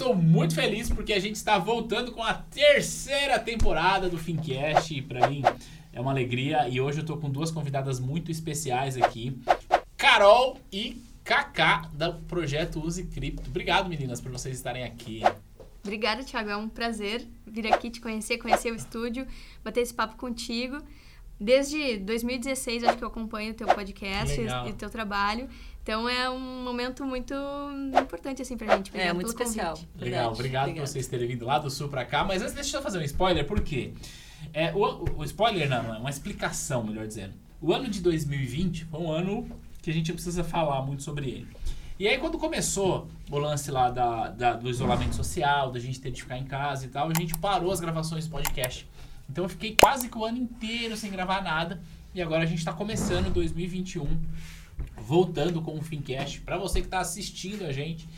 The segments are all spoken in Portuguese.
estou muito feliz porque a gente está voltando com a terceira temporada do Fincast. Para mim é uma alegria. E hoje eu estou com duas convidadas muito especiais aqui: Carol e Kaká, do projeto Use Cripto. Obrigado, meninas, por vocês estarem aqui. Obrigada, Thiago. É um prazer vir aqui te conhecer, conhecer o estúdio, bater esse papo contigo. Desde 2016, acho que eu acompanho o teu podcast Legal. e o teu trabalho. Então é um momento muito importante assim pra gente. Obrigada É, muito especial. convite. Legal, Verdade. obrigado por vocês terem vindo lá do sul pra cá. Mas antes, deixa eu fazer um spoiler, por quê? É, o, o- spoiler não, é uma explicação, melhor dizendo. O ano de 2020 foi um ano que a gente não precisa falar muito sobre ele. E aí, quando começou o lance lá da, da- do isolamento social, da gente ter de ficar em casa e tal, a gente parou as gravações do podcast. Então, eu fiquei quase que o ano inteiro sem gravar nada. E agora a gente tá começando 2021, voltando com o Fincast. Pra você que tá assistindo a gente,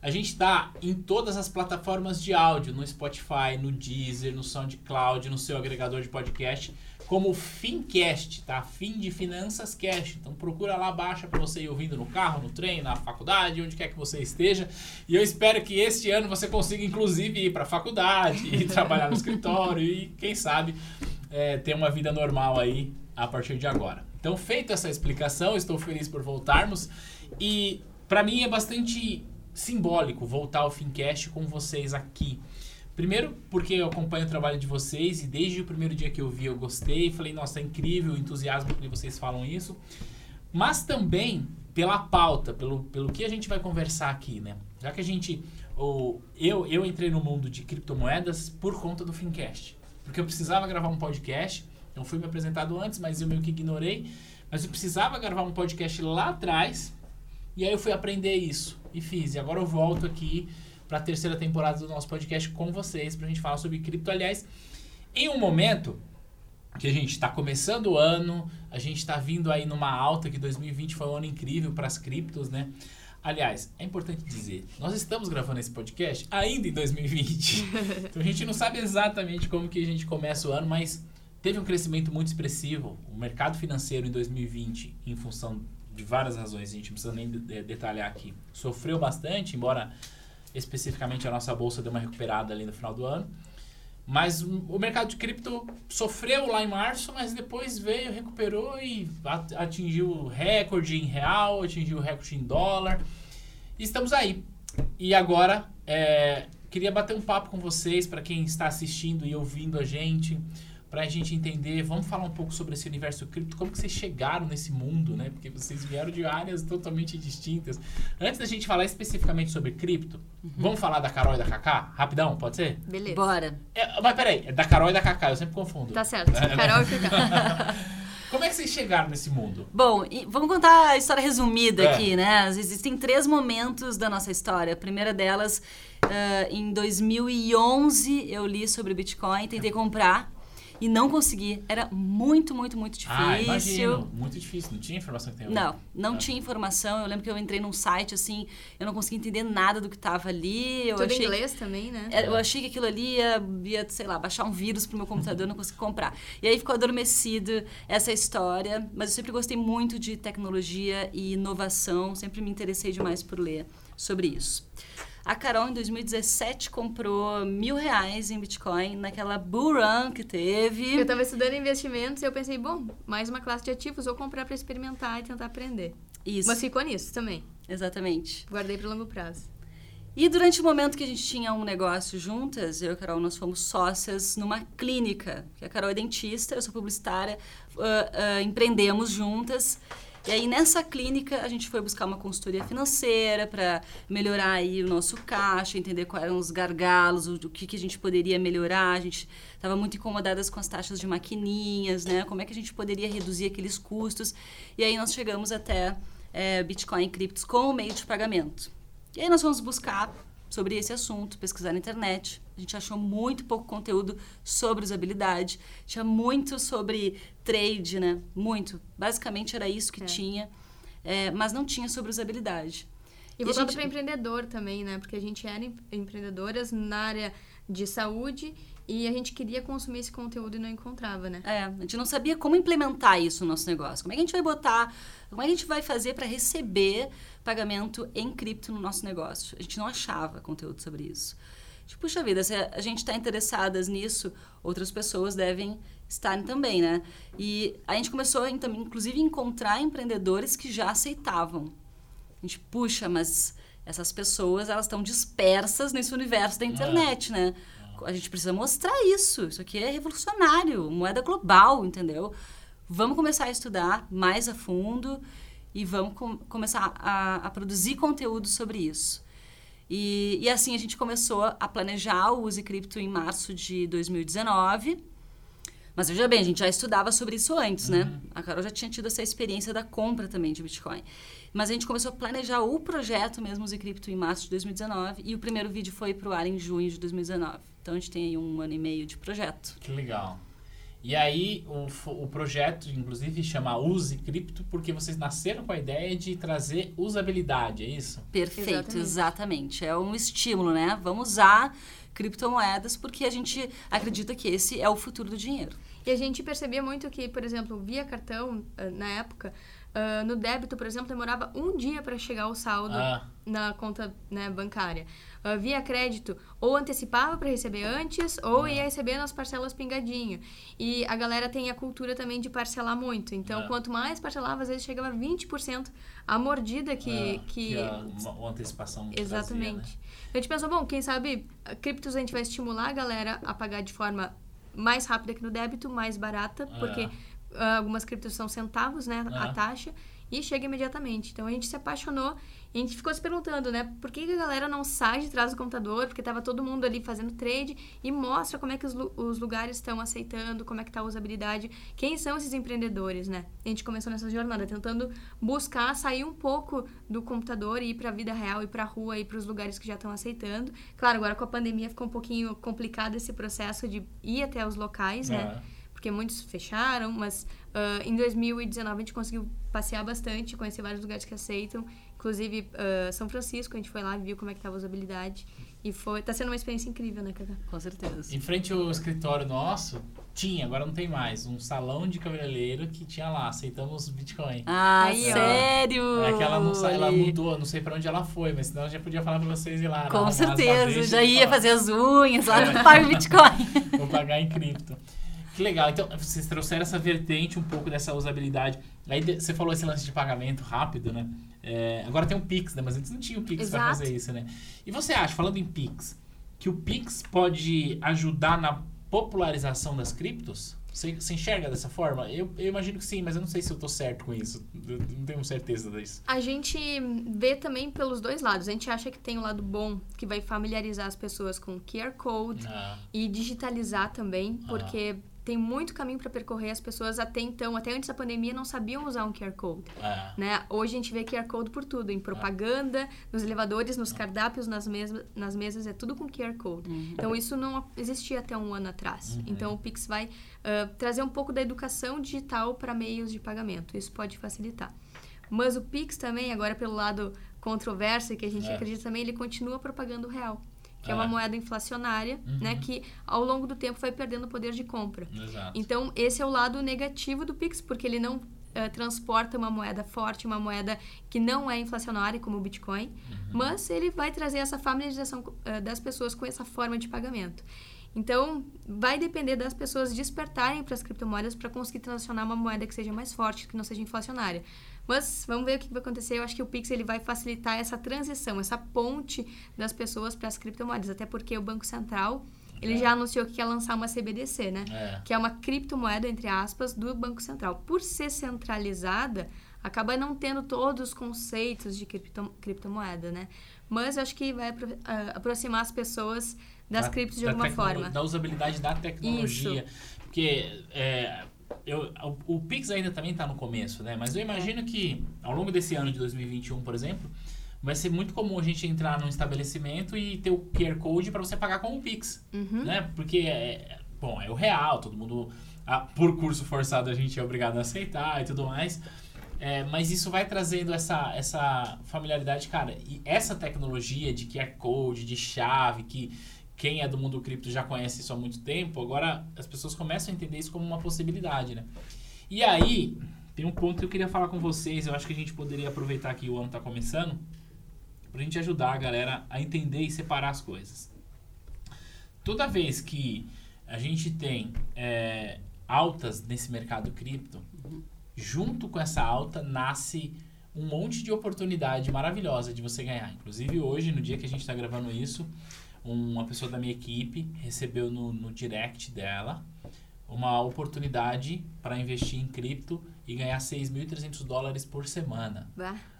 a gente está em todas as plataformas de áudio, no Spotify, no Deezer, no SoundCloud, no seu agregador de podcast, como Fincast, tá? Fim de Finanças Cast. Então procura lá, baixa para você ir ouvindo no carro, no trem, na faculdade, onde quer que você esteja. E eu espero que este ano você consiga, inclusive, ir para a faculdade, e trabalhar no escritório e, quem sabe, é, ter uma vida normal aí a partir de agora. Então, feita essa explicação, estou feliz por voltarmos. E para mim é bastante simbólico voltar ao Fincast com vocês aqui. Primeiro, porque eu acompanho o trabalho de vocês e desde o primeiro dia que eu vi eu gostei. Falei, nossa, é incrível o entusiasmo que vocês falam isso. Mas também pela pauta, pelo, pelo que a gente vai conversar aqui, né? Já que a gente. O, eu, eu entrei no mundo de criptomoedas por conta do Fincast. Porque eu precisava gravar um podcast. Não fui me apresentado antes, mas eu meio que ignorei. Mas eu precisava gravar um podcast lá atrás. E aí eu fui aprender isso e fiz. E agora eu volto aqui para a terceira temporada do nosso podcast com vocês para a gente falar sobre cripto. Aliás, em um momento que a gente está começando o ano, a gente está vindo aí numa alta, que 2020 foi um ano incrível para as criptos, né? Aliás, é importante dizer, nós estamos gravando esse podcast ainda em 2020. então a gente não sabe exatamente como que a gente começa o ano, mas teve um crescimento muito expressivo. O mercado financeiro em 2020, em função de várias razões, a gente não precisa nem de- detalhar aqui, sofreu bastante, embora especificamente a nossa bolsa deu uma recuperada ali no final do ano. Mas o mercado de cripto sofreu lá em março, mas depois veio, recuperou e at- atingiu o recorde em real, atingiu o recorde em dólar. E estamos aí. E agora, é, queria bater um papo com vocês, para quem está assistindo e ouvindo a gente, para a gente entender. Vamos falar um pouco sobre esse universo cripto, como que vocês chegaram nesse mundo, né? Porque vocês vieram de áreas totalmente distintas. Antes da gente falar especificamente sobre cripto, vamos falar da Carol e da Kaká? Rapidão, pode ser? Beleza. Bora. É, mas peraí, é da Carol e da Kaká, eu sempre confundo. Tá certo. Carol e Kaká. Como é que vocês chegaram nesse mundo? Bom, e vamos contar a história resumida É. aqui, né? Existem três momentos da nossa história. A primeira delas, ah, em 2011, eu li sobre Bitcoin, tentei comprar e não consegui. Era muito, muito, muito difícil. Ah, imagino. Muito difícil, não tinha informação que tem hoje. Não, não Ah. tinha informação. Eu lembro que eu entrei num site assim, eu não conseguia entender nada do que tava ali. Eu Tudo em achei inglês também, né? É, Eu achei que aquilo ali ia, ia, sei lá, baixar um vírus pro meu computador, eu não consegui comprar. E aí ficou adormecido essa história, mas eu sempre gostei muito de tecnologia e inovação, sempre me interessei demais por ler sobre isso. A Carol, em 2017, comprou mil reais em Bitcoin naquela bull run que teve. Eu tava estudando investimentos e eu pensei, bom, mais uma classe de ativos, vou comprar pra experimentar e tentar aprender. Isso, Mas ficou nisso também. exatamente. Guardei pro longo prazo. E durante o momento que a gente tinha um negócio juntas, eu e a Carol, nós fomos sócias numa clínica. A Carol é dentista, eu sou publicitária, ah, ah, empreendemos juntas. E aí, nessa clínica, a gente foi buscar uma consultoria financeira para melhorar aí o nosso caixa, entender quais eram os gargalos, o, o que, que a gente poderia melhorar. A gente estava muito incomodadas com as taxas de maquininhas, né? Como é que a gente poderia reduzir aqueles custos. E aí, nós chegamos até eh, Bitcoin criptos como meio de pagamento. E aí nós fomos buscar sobre esse assunto, pesquisar na internet. A gente achou muito pouco conteúdo sobre usabilidade. Tinha muito sobre trade, né? Muito. Basicamente era isso que É. tinha, é, mas não tinha sobre usabilidade. E voltado para empreendedor também, né? Porque a gente era empreendedoras na área de saúde e a gente queria consumir esse conteúdo e não encontrava, né? É, a gente não sabia como implementar isso no nosso negócio. Como é que a gente vai botar, como é que a gente vai fazer para receber pagamento em cripto no nosso negócio? A gente não achava conteúdo sobre isso. Tipo, puxa vida, se a gente está interessadas nisso, outras pessoas devem estarem também, né? E a gente começou, inclusive, a encontrar empreendedores que já aceitavam. A gente, puxa, mas essas pessoas, elas estão dispersas nesse universo da internet, né? A gente precisa mostrar isso. Isso aqui é revolucionário, moeda global, entendeu? Vamos começar a estudar mais a fundo e vamos com, começar a, a produzir conteúdo sobre isso. E, e, assim a gente começou a planejar o Use Cripto em março de 2019. Mas veja bem, a gente já estudava sobre isso antes, né? uhum. né? A Carol já tinha tido essa experiência da compra também de Bitcoin. Mas a gente começou a planejar o projeto mesmo Use Cripto em março de 2019 e o primeiro vídeo foi pro ar em junho de 2019. Então a gente tem aí um ano e meio de projeto. Que legal. E aí o, o projeto, inclusive, chama Use Cripto, porque vocês nasceram com a ideia de trazer usabilidade, é isso? Perfeito, exatamente. exatamente. É um estímulo, né? Vamos usar criptomoedas porque a gente acredita que esse é o futuro do dinheiro. E a gente percebia muito que, por exemplo, via cartão, eh, na época, Uh, no débito, por exemplo, demorava um dia para chegar o saldo ah. na conta né, bancária. Uh, via crédito, ou antecipava para receber antes, ou ah. ia receber nas parcelas pingadinho. E a galera tem a cultura também de parcelar muito. Então, ah. quanto mais parcelava, às vezes chegava a 20% a mordida que... Ah, que, que é uma, uma antecipação Exatamente. Trazia, né? Então, a gente pensou, bom, quem sabe criptos a gente vai estimular a galera a pagar de forma mais rápida que no débito, mais barata, porque ah, algumas criptos são centavos, né? A taxa. E chega imediatamente. Então a gente se apaixonou e a gente ficou se perguntando, né? Por que a galera não sai de trás do computador? Porque tava todo mundo ali fazendo trade e mostra como é que os, os lugares estão aceitando, como é que tá a usabilidade. Quem são esses empreendedores, né? A gente começou nessa jornada tentando buscar sair um pouco do computador e ir para a vida real, ir para a rua, ir para os lugares que já estão aceitando. Claro, agora com a pandemia ficou um pouquinho complicado esse processo de ir até os locais, né? É porque muitos fecharam, mas uh, em 2019 a gente conseguiu passear bastante, conhecer vários lugares que aceitam, inclusive uh, São Francisco, a gente foi lá, viu como é que estava a usabilidade e foi, tá sendo uma experiência incrível, né, Cacá? Com certeza. Em frente ao escritório nosso, tinha, agora não tem mais, um salão de cabeleireiro que tinha lá, aceitamos Bitcoin. Ah, sério? É que ela não ela mudou, não sei pra onde ela foi, mas senão eu já podia falar pra vocês ir lá. Com certeza, já ia fazer as unhas lá no Pago Bitcoin. Vou pagar em cripto. Que legal. Então, vocês trouxeram essa vertente um pouco dessa usabilidade. Aí você falou esse lance de pagamento rápido, né? É, agora tem o Pix, né? Mas antes não tinha o Pix para fazer isso, né? E você acha, falando em Pix, que o Pix pode ajudar na popularização das criptos? Você, você enxerga dessa forma? Eu, eu, imagino que sim, mas eu não sei se eu tô certo com isso. Eu não tenho certeza disso. A gente vê também pelos dois lados. A gente acha que tem o um lado bom, que vai familiarizar as pessoas com QR Code ah. e digitalizar também, ah. porque ah tem muito caminho para percorrer. As pessoas até então, até antes da pandemia, não sabiam usar um QR Code. É. Né? Hoje a gente vê QR Code por tudo, em propaganda, é. nos elevadores, nos cardápios, nas, mesas, nas mesas, é tudo com QR Code. Uhum. Então isso não existia até um ano atrás. Uhum. Então o Pix vai uh, trazer um pouco da educação digital para meios de pagamento. Isso pode facilitar. Mas o Pix também, agora pelo lado controverso, que a gente é. acredita também, ele continua propagando real que é, é uma moeda inflacionária, uhum. né, que ao longo do tempo vai perdendo o poder de compra. Exato. Então, esse é o lado negativo do Pix, porque ele não uh, transporta uma moeda forte, uma moeda que não é inflacionária, como o Bitcoin, uhum. mas ele vai trazer essa familiarização uh, das pessoas com essa forma de pagamento. Então, vai depender das pessoas despertarem para as criptomoedas para conseguir transacionar uma moeda que seja mais forte, que não seja inflacionária. Mas vamos ver o que vai acontecer. Eu acho que o Pix ele vai facilitar essa transição, essa ponte das pessoas para as criptomoedas. Até porque o Banco Central ele é. já anunciou que quer lançar uma CBDC, né? É. Que é uma criptomoeda, entre aspas, do Banco Central. Por ser centralizada, acaba não tendo todos os conceitos de cripto, criptomoeda, né? Mas eu acho que vai apro aproximar as pessoas das da, criptos de alguma forma. Da usabilidade da tecnologia. Isso. Porque é, eu, o, o Pix ainda também está no começo, né? Mas eu imagino que ao longo desse ano de 2021, por exemplo, vai ser muito comum a gente entrar num estabelecimento e ter o QR Code para você pagar com o Pix, uhum. né? Porque, é, bom, é o real, todo mundo, por curso forçado, a gente é obrigado a aceitar e tudo mais. É, mas isso vai trazendo essa, essa familiaridade, cara. E essa tecnologia de QR Code, de chave, que quem é do mundo cripto já conhece isso há muito tempo, agora as pessoas começam a entender isso como uma possibilidade, né? E aí, tem um ponto que eu queria falar com vocês, eu acho que a gente poderia aproveitar que o ano está começando, pra gente ajudar a galera a entender e separar as coisas. Toda vez que a gente tem é, altas nesse mercado cripto, junto com essa alta nasce um monte de oportunidade maravilhosa de você ganhar. Inclusive hoje, no dia que a gente está gravando isso, uma pessoa da minha equipe recebeu no, no direct dela uma oportunidade para investir em cripto e ganhar 6.300 dólares por semana.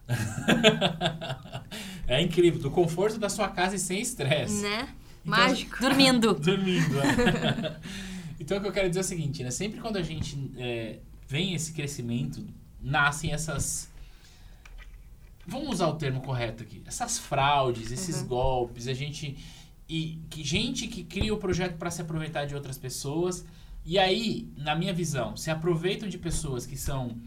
é incrível, do conforto da sua casa e sem estresse. Né? Então, Mágico. Dormindo. Dormindo. É. então, o que eu quero dizer é o seguinte, né? Sempre quando a gente é, vem esse crescimento, nascem essas... Vamos usar o termo correto aqui. Essas fraudes, esses uhum. golpes, a gente... E que gente que cria o projeto para se aproveitar de outras pessoas. E aí, na minha visão, se aproveitam de pessoas que são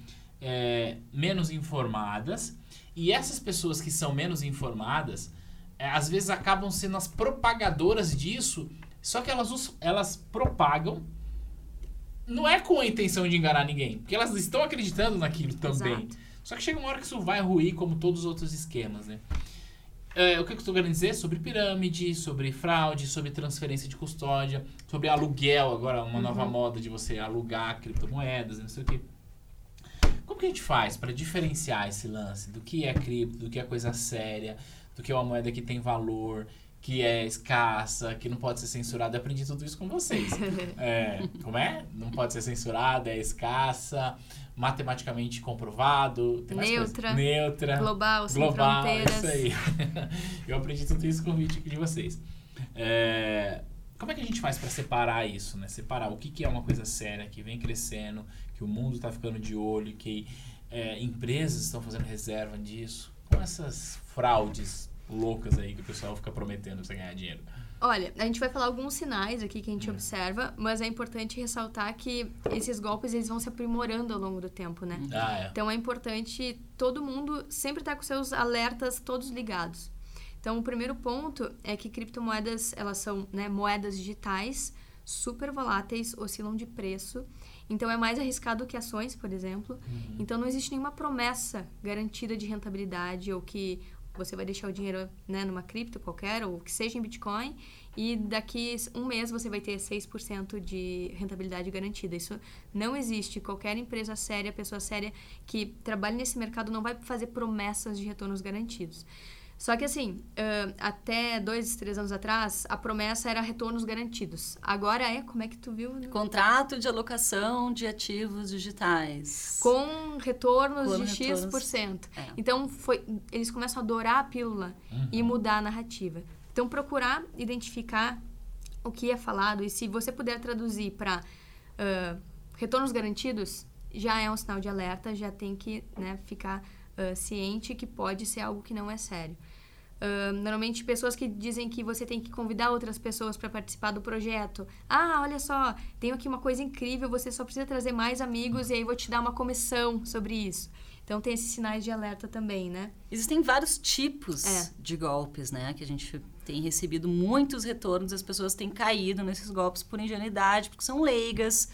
é, menos informadas. E essas pessoas que são menos informadas, é, às vezes acabam sendo as propagadoras disso. Só que elas, elas propagam não é com a intenção de enganar ninguém, porque elas estão acreditando naquilo também. Exato. Só que chega uma hora que isso vai ruir, como todos os outros esquemas, né? É, o que eu estou querendo dizer? Sobre pirâmide, sobre fraude, sobre transferência de custódia, sobre aluguel, agora uma uhum. nova moda de você alugar criptomoedas, não sei o que. Como que a gente faz para diferenciar esse lance do que é cripto, do que é coisa séria, do que é uma moeda que tem valor, que é escassa, que não pode ser censurada. Eu aprendi tudo isso com vocês. É, como é? Não pode ser censurada, é escassa, matematicamente comprovado. Neutra. Neutra. Global, sem global, fronteiras. Isso aí. Eu aprendi tudo isso com o vídeo de vocês. É, como é que a gente faz para separar isso, né? Separar o que, que é uma coisa séria, que vem crescendo, que o mundo está ficando de olho, que é, empresas estão fazendo reserva disso, com essas fraudes loucas aí que o pessoal fica prometendo pra ganhar dinheiro? Olha, a gente vai falar alguns sinais aqui que a gente hum. observa, mas é importante ressaltar que esses golpes eles vão se aprimorando ao longo do tempo, né? Ah, é. Então é importante todo mundo sempre estar com seus alertas todos ligados. Então o primeiro ponto é que criptomoedas elas são né, moedas digitais super voláteis, oscilam de preço. Então é mais arriscado que ações, por exemplo. Uhum. Então não existe nenhuma promessa garantida de rentabilidade ou que você vai deixar o dinheiro né, numa cripto qualquer, ou que seja em Bitcoin, e daqui um mês você vai ter 6% de rentabilidade garantida. Isso não existe. Qualquer empresa séria, pessoa séria que trabalhe nesse mercado não vai fazer promessas de retornos garantidos. Só que assim, uh, até dois, três anos atrás, a promessa era retornos garantidos. Agora é, como é que tu viu? Contrato de alocação de ativos digitais. Com retornos Com de X%. É. Então, foi, eles começam a adorar a pílula uhum. e mudar a narrativa. Então, procurar identificar o que é falado e se você puder traduzir para uh, retornos garantidos, já é um sinal de alerta, já tem que né, ficar uh, ciente que pode ser algo que não é sério. Uh, normalmente pessoas que dizem que você tem que convidar outras pessoas para participar do projeto. Ah, olha só, tenho aqui uma coisa incrível, você só precisa trazer mais amigos e aí vou te dar uma comissão sobre isso. Então tem esses sinais de alerta também, né? Existem vários tipos é. de golpes, né? Que a gente tem recebido muitos retornos, as pessoas têm caído nesses golpes por ingenuidade, porque são leigas.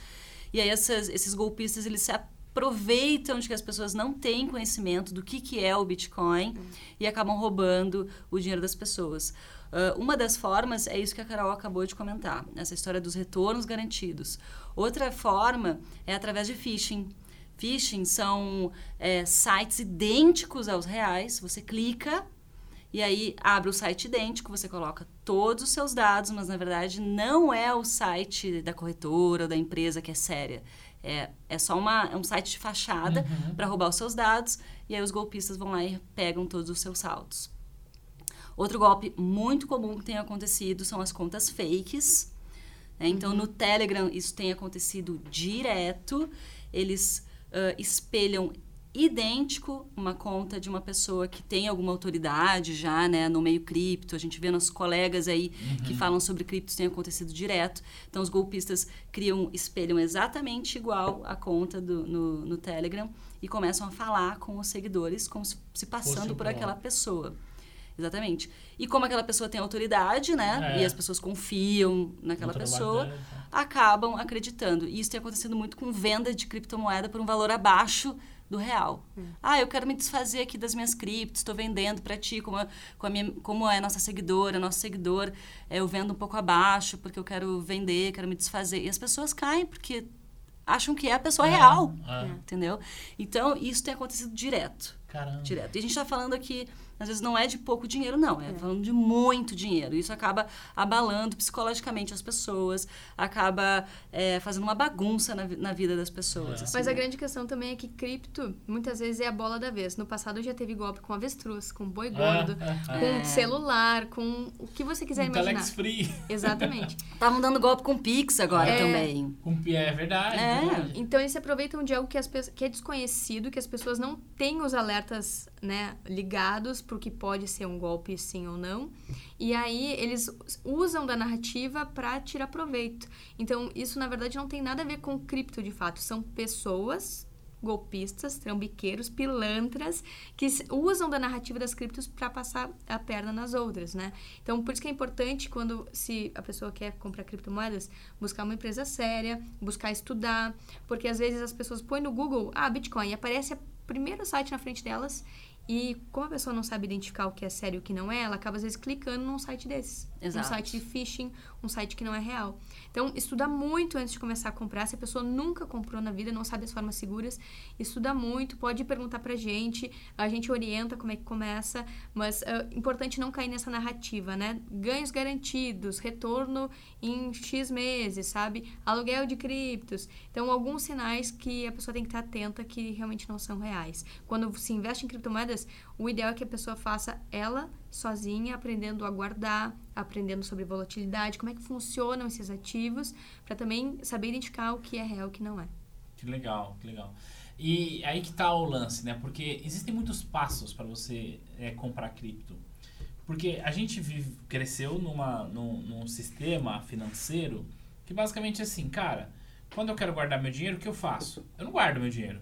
E aí essas, esses golpistas, eles se aproveitam de que as pessoas não têm conhecimento do que, que é o Bitcoin uhum. e acabam roubando o dinheiro das pessoas. Uh, uma das formas é isso que a Carol acabou de comentar, essa história dos retornos garantidos. Outra forma é através de phishing. Phishing são é, sites idênticos aos reais. Você clica e aí abre o site idêntico, você coloca todos os seus dados, mas na verdade não é o site da corretora ou da empresa que é séria. É, é só uma, é um site de fachada uhum. para roubar os seus dados e aí os golpistas vão lá e pegam todos os seus saldos. Outro golpe muito comum que tem acontecido são as contas fakes. Né? Então, uhum. no Telegram, isso tem acontecido direto. Eles uh, espelham idêntico uma conta de uma pessoa que tem alguma autoridade já, né, no meio cripto. A gente vê nossos colegas aí uhum. que falam sobre criptos tem acontecido direto. Então os golpistas criam, espelham exatamente igual a conta do, no, no Telegram e começam a falar com os seguidores como se, se passando por aquela pessoa. Exatamente. E como aquela pessoa tem autoridade, né? É. E as pessoas confiam naquela pessoa, então. acabam acreditando. E isso tem acontecido muito com venda de criptomoeda por um valor abaixo do real. Hum. Ah, eu quero me desfazer aqui das minhas criptos, estou vendendo para ti, como, a, com a minha, como é nossa seguidora, nosso seguidor, é, eu vendo um pouco abaixo porque eu quero vender, quero me desfazer. E as pessoas caem porque acham que é a pessoa é, real, é. entendeu? Então, isso tem acontecido direto. Caramba. Direto. E a gente está falando aqui às vezes não é de pouco dinheiro, não, é, é. falando de muito dinheiro. Isso acaba abalando psicologicamente as pessoas, acaba é, fazendo uma bagunça na, na vida das pessoas. É. Assim, Mas né? a grande questão também é que cripto muitas vezes é a bola da vez. No passado já teve golpe com avestruz, com boi gordo, é, com é. celular, com o que você quiser um imaginar. Telex free. Exatamente. Estavam dando golpe com Pix agora é. também. Com, é verdade. É. Então eles se aproveitam de algo que, as, que é desconhecido, que as pessoas não têm os alertas né, ligados para o que pode ser um golpe sim ou não. E aí eles usam da narrativa para tirar proveito. Então isso na verdade não tem nada a ver com cripto de fato, são pessoas golpistas, trambiqueiros, pilantras que usam da narrativa das criptos para passar a perna nas outras, né? Então, por isso que é importante quando se a pessoa quer comprar criptomoedas, buscar uma empresa séria, buscar estudar, porque às vezes as pessoas põem no Google, ah, Bitcoin, aparece o primeiro site na frente delas e como a pessoa não sabe identificar o que é sério e o que não é, ela acaba às vezes clicando num site desses. Exato. Um site de phishing, um site que não é real. Então, estuda muito antes de começar a comprar. Se a pessoa nunca comprou na vida, não sabe as formas seguras, estuda muito, pode perguntar pra gente, a gente orienta como é que começa, mas é importante não cair nessa narrativa, né? Ganhos garantidos, retorno em X meses, sabe? Aluguel de criptos. Então, alguns sinais que a pessoa tem que estar atenta que realmente não são reais. Quando se investe em criptomoedas, o ideal é que a pessoa faça ela sozinha, aprendendo a guardar, aprendendo sobre volatilidade, como é que funcionam esses ativos, para também saber identificar o que é real e o que não é. Que legal, que legal. E aí que está o lance, né? Porque existem muitos passos para você é, comprar cripto. Porque a gente vive, cresceu numa, num, num sistema financeiro que basicamente é assim, cara, quando eu quero guardar meu dinheiro, o que eu faço? Eu não guardo meu dinheiro.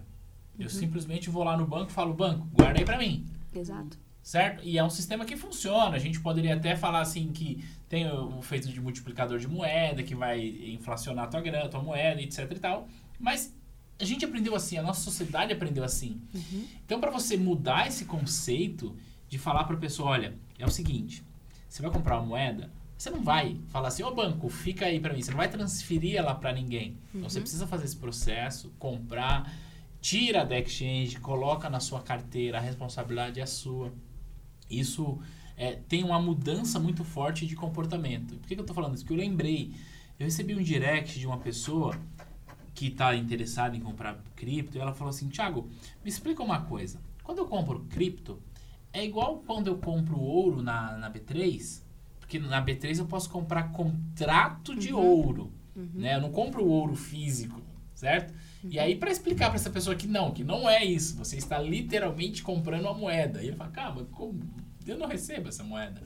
Eu uhum. simplesmente vou lá no banco e falo, banco, guarda aí para mim. Exato certo? E é um sistema que funciona. A gente poderia até falar assim que tem o, o feito de multiplicador de moeda, que vai inflacionar a tua grana, tua moeda, etc e tal. Mas a gente aprendeu assim, a nossa sociedade aprendeu assim. Uhum. Então, para você mudar esse conceito de falar para a pessoa, olha, é o seguinte, você vai comprar uma moeda, você não vai falar assim, ô oh, banco, fica aí para mim, você não vai transferir ela para ninguém. Uhum. Então, você uhum. precisa fazer esse processo, comprar, tira da exchange, coloca na sua carteira, a responsabilidade é sua isso é, tem uma mudança muito forte de comportamento. Por que, que eu estou falando isso? Porque eu lembrei, eu recebi um direct de uma pessoa que está interessada em comprar cripto e ela falou assim, Thiago, me explica uma coisa. Quando eu compro cripto, é igual quando eu compro ouro na, na B3, porque na B3 eu posso comprar contrato de uhum. ouro, uhum. né? Eu não compro ouro físico, certo? Uhum. E aí, para explicar para essa pessoa que não, que não é isso, você está literalmente comprando uma moeda. E ele fala, cara, como? Eu não recebo essa moeda.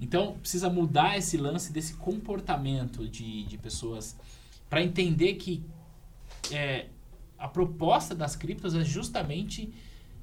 Então, precisa mudar esse lance desse comportamento de, de pessoas para entender que é, a proposta das criptos é justamente.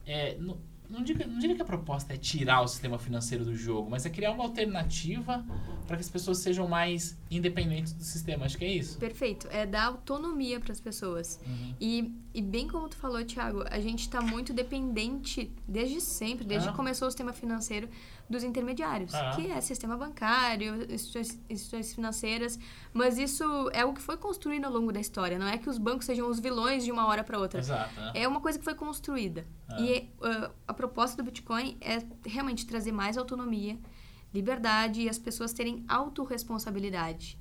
É, no, não, diga, não diria que a proposta é tirar o sistema financeiro do jogo, mas é criar uma alternativa para que as pessoas sejam mais independentes do sistema. Acho que é isso. Perfeito. É dar autonomia para as pessoas. Uhum. E, e bem como tu falou, Thiago, a gente está muito dependente desde sempre, desde ah. que começou o sistema financeiro, dos intermediários, ah. que é sistema bancário, instituições financeiras, mas isso é o que foi construído ao longo da história, não é que os bancos sejam os vilões de uma hora para outra. Exato, é. é uma coisa que foi construída. Ah. E uh, a proposta do Bitcoin é realmente trazer mais autonomia, liberdade e as pessoas terem autorresponsabilidade.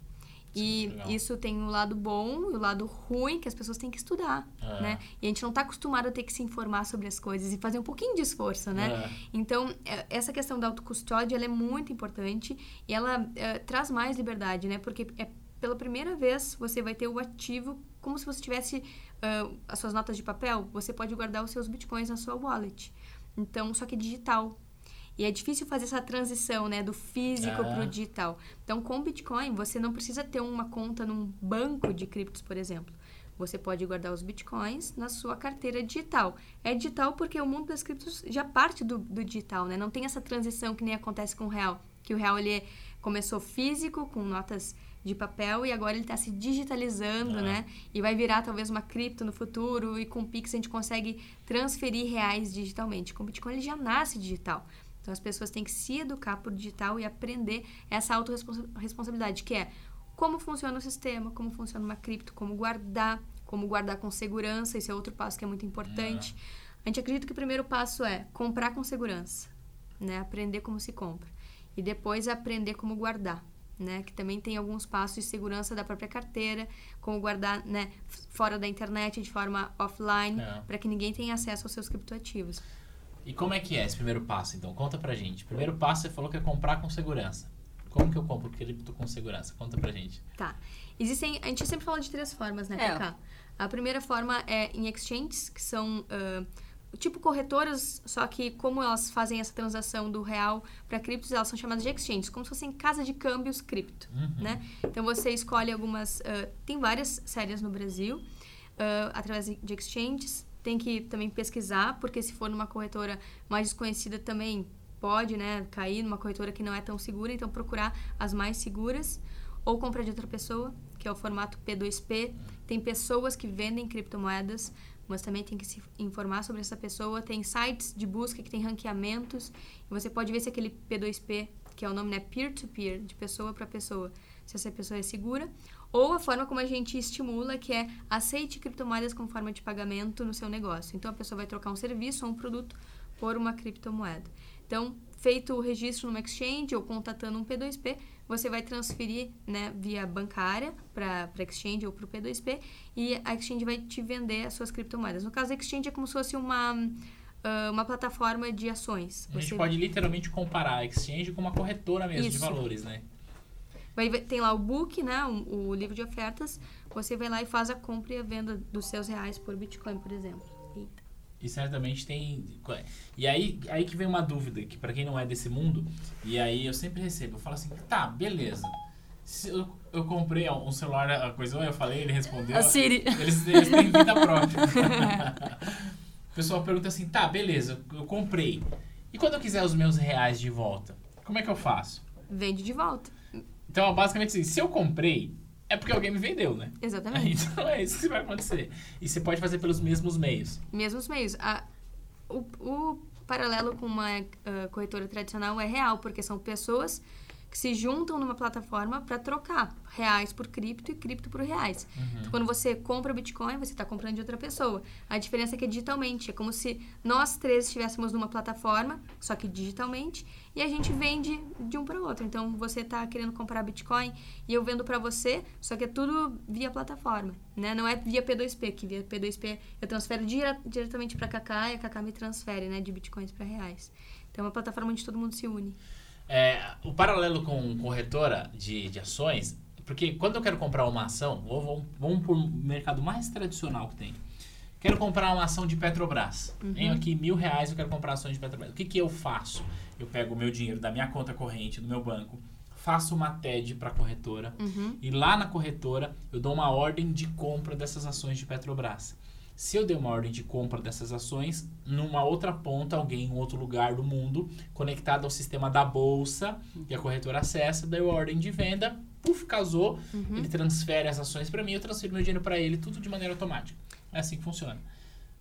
E Legal. isso tem o lado bom e o lado ruim que as pessoas têm que estudar, é. né? E a gente não está acostumado a ter que se informar sobre as coisas e fazer um pouquinho de esforço, né? É. Então, é, essa questão da autocustódia, ela é muito importante e ela é, traz mais liberdade, né? Porque é pela primeira vez, você vai ter o ativo como se você tivesse uh, as suas notas de papel. Você pode guardar os seus bitcoins na sua wallet. Então, só que digital. E é difícil fazer essa transição, né, do físico é. para o digital. Então, com Bitcoin, você não precisa ter uma conta num banco de criptos, por exemplo. Você pode guardar os bitcoins na sua carteira digital. É digital porque o mundo das criptos já parte do, do digital, né? Não tem essa transição que nem acontece com o real, que o real ele começou físico com notas de papel e agora ele está se digitalizando, né? E vai virar talvez uma cripto no futuro e com o Pix a gente consegue transferir reais digitalmente. Com o Bitcoin ele já nasce digital. Então as pessoas têm que se educar por digital e aprender essa autorresponsabilidade, que é como funciona o sistema, como funciona uma cripto, como guardar, como guardar com segurança. Esse é outro passo que é muito importante. É. A gente acredita que o primeiro passo é comprar com segurança, né? Aprender como se compra. E depois aprender como guardar né? Que também tem alguns passos de segurança da própria carteira, como guardar, né, fora da internet de forma offline, é. para que ninguém tenha acesso aos seus criptoativos. E como é que é esse primeiro passo, então? Conta pra gente. Primeiro passo, você falou que é comprar com segurança. Como que eu compro cripto com segurança? Conta pra gente. Tá. Existem, a gente sempre fala de três formas, né, é. A primeira forma é em exchanges, que são uh, tipo corretoras, só que como elas fazem essa transação do real para criptos, elas são chamadas de exchanges, como se fossem casa de câmbios cripto, uhum. né? Então você escolhe algumas, uh, tem várias séries no Brasil, uh, através de exchanges, tem que também pesquisar, porque se for numa corretora mais desconhecida também pode, né, cair numa corretora que não é tão segura, então procurar as mais seguras ou comprar de outra pessoa, que é o formato P2P. Tem pessoas que vendem criptomoedas, mas também tem que se informar sobre essa pessoa. Tem sites de busca que tem ranqueamentos e você pode ver se aquele P2P, que é o nome né, peer-to-peer, de pessoa para pessoa, se essa pessoa é segura. Ou a forma como a gente estimula, que é aceite criptomoedas como forma de pagamento no seu negócio. Então a pessoa vai trocar um serviço ou um produto por uma criptomoeda. Então, feito o registro numa exchange ou contatando um P2P, você vai transferir né, via bancária para a exchange ou para o P2P e a exchange vai te vender as suas criptomoedas. No caso, a exchange é como se fosse uma, uh, uma plataforma de ações. A gente você... pode literalmente comparar a exchange com uma corretora mesmo Isso. de valores, né? Vai, tem lá o book, né, o, o livro de ofertas, você vai lá e faz a compra e a venda dos seus reais por Bitcoin, por exemplo. Eita. E certamente tem. E aí, aí que vem uma dúvida, que para quem não é desse mundo, e aí eu sempre recebo, eu falo assim, tá, beleza. Se eu, eu comprei um celular, a coisa eu falei, ele respondeu. A Siri. Eles, eles têm vida própria. o pessoal pergunta assim, tá, beleza, eu comprei. E quando eu quiser os meus reais de volta, como é que eu faço? Vende de volta. Então, basicamente assim, se eu comprei, é porque alguém me vendeu, né? Exatamente. Então é isso que vai acontecer. E você pode fazer pelos mesmos meios. Mesmos meios. A, o, o paralelo com uma uh, corretora tradicional é real, porque são pessoas que se juntam numa plataforma para trocar reais por cripto e cripto por reais. Uhum. Então, quando você compra Bitcoin, você está comprando de outra pessoa. A diferença é que é digitalmente. É como se nós três estivéssemos numa plataforma, só que digitalmente, e a gente vende de um para o outro. Então, você está querendo comprar Bitcoin e eu vendo para você, só que é tudo via plataforma. Né? Não é via P2P, que via P2P eu transfero dire diretamente para a Kaká e a Kaká me transfere né, de Bitcoins para reais. Então, é uma plataforma onde todo mundo se une. É, o paralelo com corretora de, de ações, porque quando eu quero comprar uma ação, vamos, vamos por mercado mais tradicional que tem. Quero comprar uma ação de Petrobras. Uhum. Tenho aqui mil reais, eu quero comprar ações de Petrobras. O que, que eu faço? Eu pego o meu dinheiro da minha conta corrente, do meu banco, faço uma TED para a corretora uhum. e lá na corretora eu dou uma ordem de compra dessas ações de Petrobras. Se eu der uma ordem de compra dessas ações, numa outra ponta, alguém em outro lugar do mundo, conectado ao sistema da bolsa, e a corretora acessa, deu a ordem de venda, puf, casou, uhum. ele transfere as ações para mim, eu transfiro meu dinheiro para ele, tudo de maneira automática. É assim que funciona.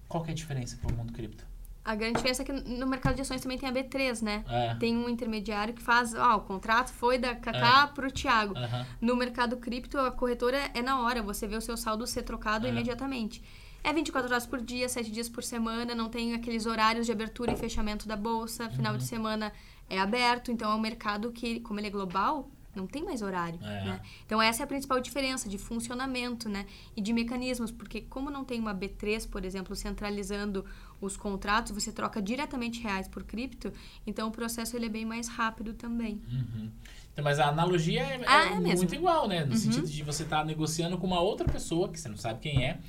Qual que é a diferença para o mundo cripto? A grande diferença é que no mercado de ações também tem a B3, né? É. Tem um intermediário que faz, ó, o contrato foi da Kaká é. pro Thiago. Uhum. No mercado cripto, a corretora é na hora, você vê o seu saldo ser trocado é. imediatamente. É 24 horas por dia, 7 dias por semana, não tem aqueles horários de abertura e fechamento da bolsa, final uhum. de semana é aberto, então é um mercado que, como ele é global, Não tem mais horário, é. né? Então, essa é a principal diferença de funcionamento, né? E de mecanismos, porque como não tem uma B3, por exemplo, centralizando os contratos, você troca diretamente reais por cripto, então o processo ele é bem mais rápido também. Uhum. Então, mas a analogia é, ah, é, é muito igual, né? No uhum. sentido de você estar tá negociando com uma outra pessoa, que você não sabe quem é,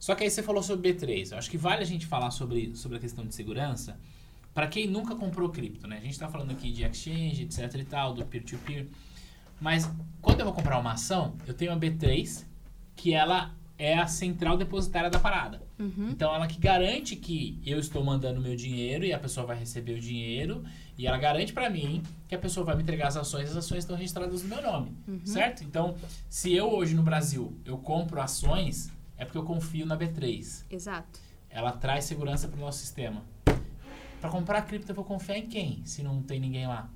só que aí você falou sobre B3. Eu acho que vale a gente falar sobre, sobre a questão de segurança, para quem nunca comprou cripto, né? A gente está falando aqui de exchange, etc e tal, do peer-to-peer. -peer, mas quando eu vou comprar uma ação, eu tenho a B3, que ela é a central depositária da parada. Uhum. Então, ela que garante que eu estou mandando meu dinheiro e a pessoa vai receber o dinheiro. E ela garante para mim que a pessoa vai me entregar as ações e as ações estão registradas no meu nome. Uhum. Certo? Então, se eu hoje no Brasil eu compro ações, é porque eu confio na B3. Exato. Ela traz segurança para o nosso sistema. Para comprar cripto, eu vou confiar em quem, se não tem ninguém lá?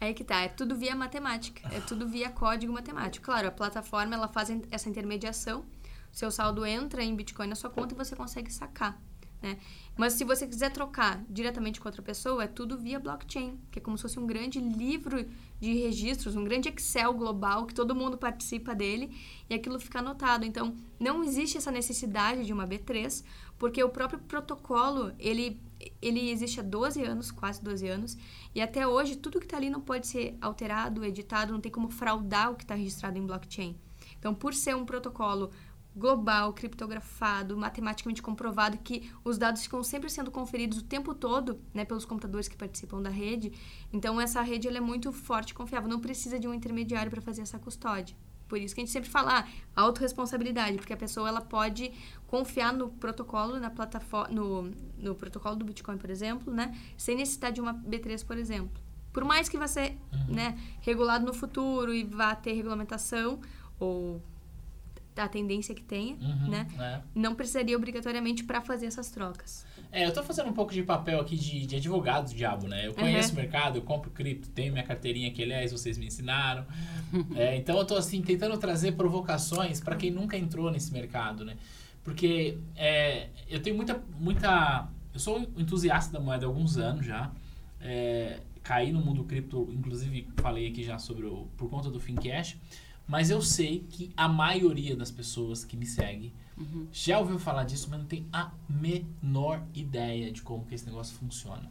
Aí que tá, é tudo via matemática, é tudo via código matemático. Claro, a plataforma ela faz essa intermediação, seu saldo entra em Bitcoin na sua conta e você consegue sacar. Né? Mas se você quiser trocar diretamente com outra pessoa, é tudo via blockchain, que é como se fosse um grande livro de registros, um grande Excel global que todo mundo participa dele e aquilo fica anotado. Então, não existe essa necessidade de uma B3, porque o próprio protocolo, ele, ele existe há 12 anos, quase 12 anos, e até hoje tudo que está ali não pode ser alterado, editado, não tem como fraudar o que está registrado em blockchain. Então, por ser um protocolo global, criptografado, matematicamente comprovado, que os dados ficam sempre sendo conferidos o tempo todo, né, pelos computadores que participam da rede. Então essa rede ela é muito forte e confiável, não precisa de um intermediário para fazer essa custódia. Por isso que a gente sempre fala ah, autorresponsabilidade, porque a pessoa ela pode confiar no protocolo, na plataforma, no, no protocolo do Bitcoin, por exemplo, né, sem necessidade de uma B3, por exemplo. Por mais que vá ser uhum. né, regulado no futuro e vá ter regulamentação ou a tendência que tenha, uhum, né? É. Não precisaria obrigatoriamente para fazer essas trocas. É, eu tô fazendo um pouco de papel aqui de, de advogado do diabo, né? Eu conheço uhum. o mercado, eu compro cripto, tenho minha carteirinha que, aliás, vocês me ensinaram. é, então eu tô, assim, tentando trazer provocações para quem nunca entrou nesse mercado, né? Porque é, eu tenho muita, muita... Eu sou entusiasta da moeda há alguns anos já. É, caí no mundo cripto, inclusive falei aqui já sobre o... Por conta do Fincash. Mas eu sei que a maioria das pessoas que me segue uhum. já ouviu falar disso, mas não tem a menor ideia de como que esse negócio funciona.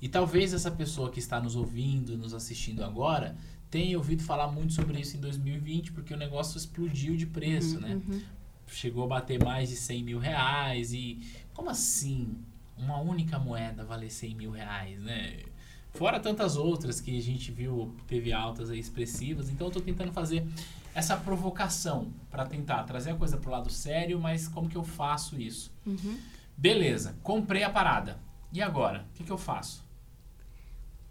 E talvez essa pessoa que está nos ouvindo, nos assistindo agora, tenha ouvido falar muito sobre isso em 2020, porque o negócio explodiu de preço, uhum, né? Uhum. Chegou a bater mais de 100 mil reais e... Como assim? Uma única moeda valer 100 mil reais, né? Fora tantas outras que a gente viu, teve altas expressivas. Então eu estou tentando fazer essa provocação para tentar trazer a coisa para o lado sério, mas como que eu faço isso? Uhum. Beleza, comprei a parada. E agora? O que, que eu faço?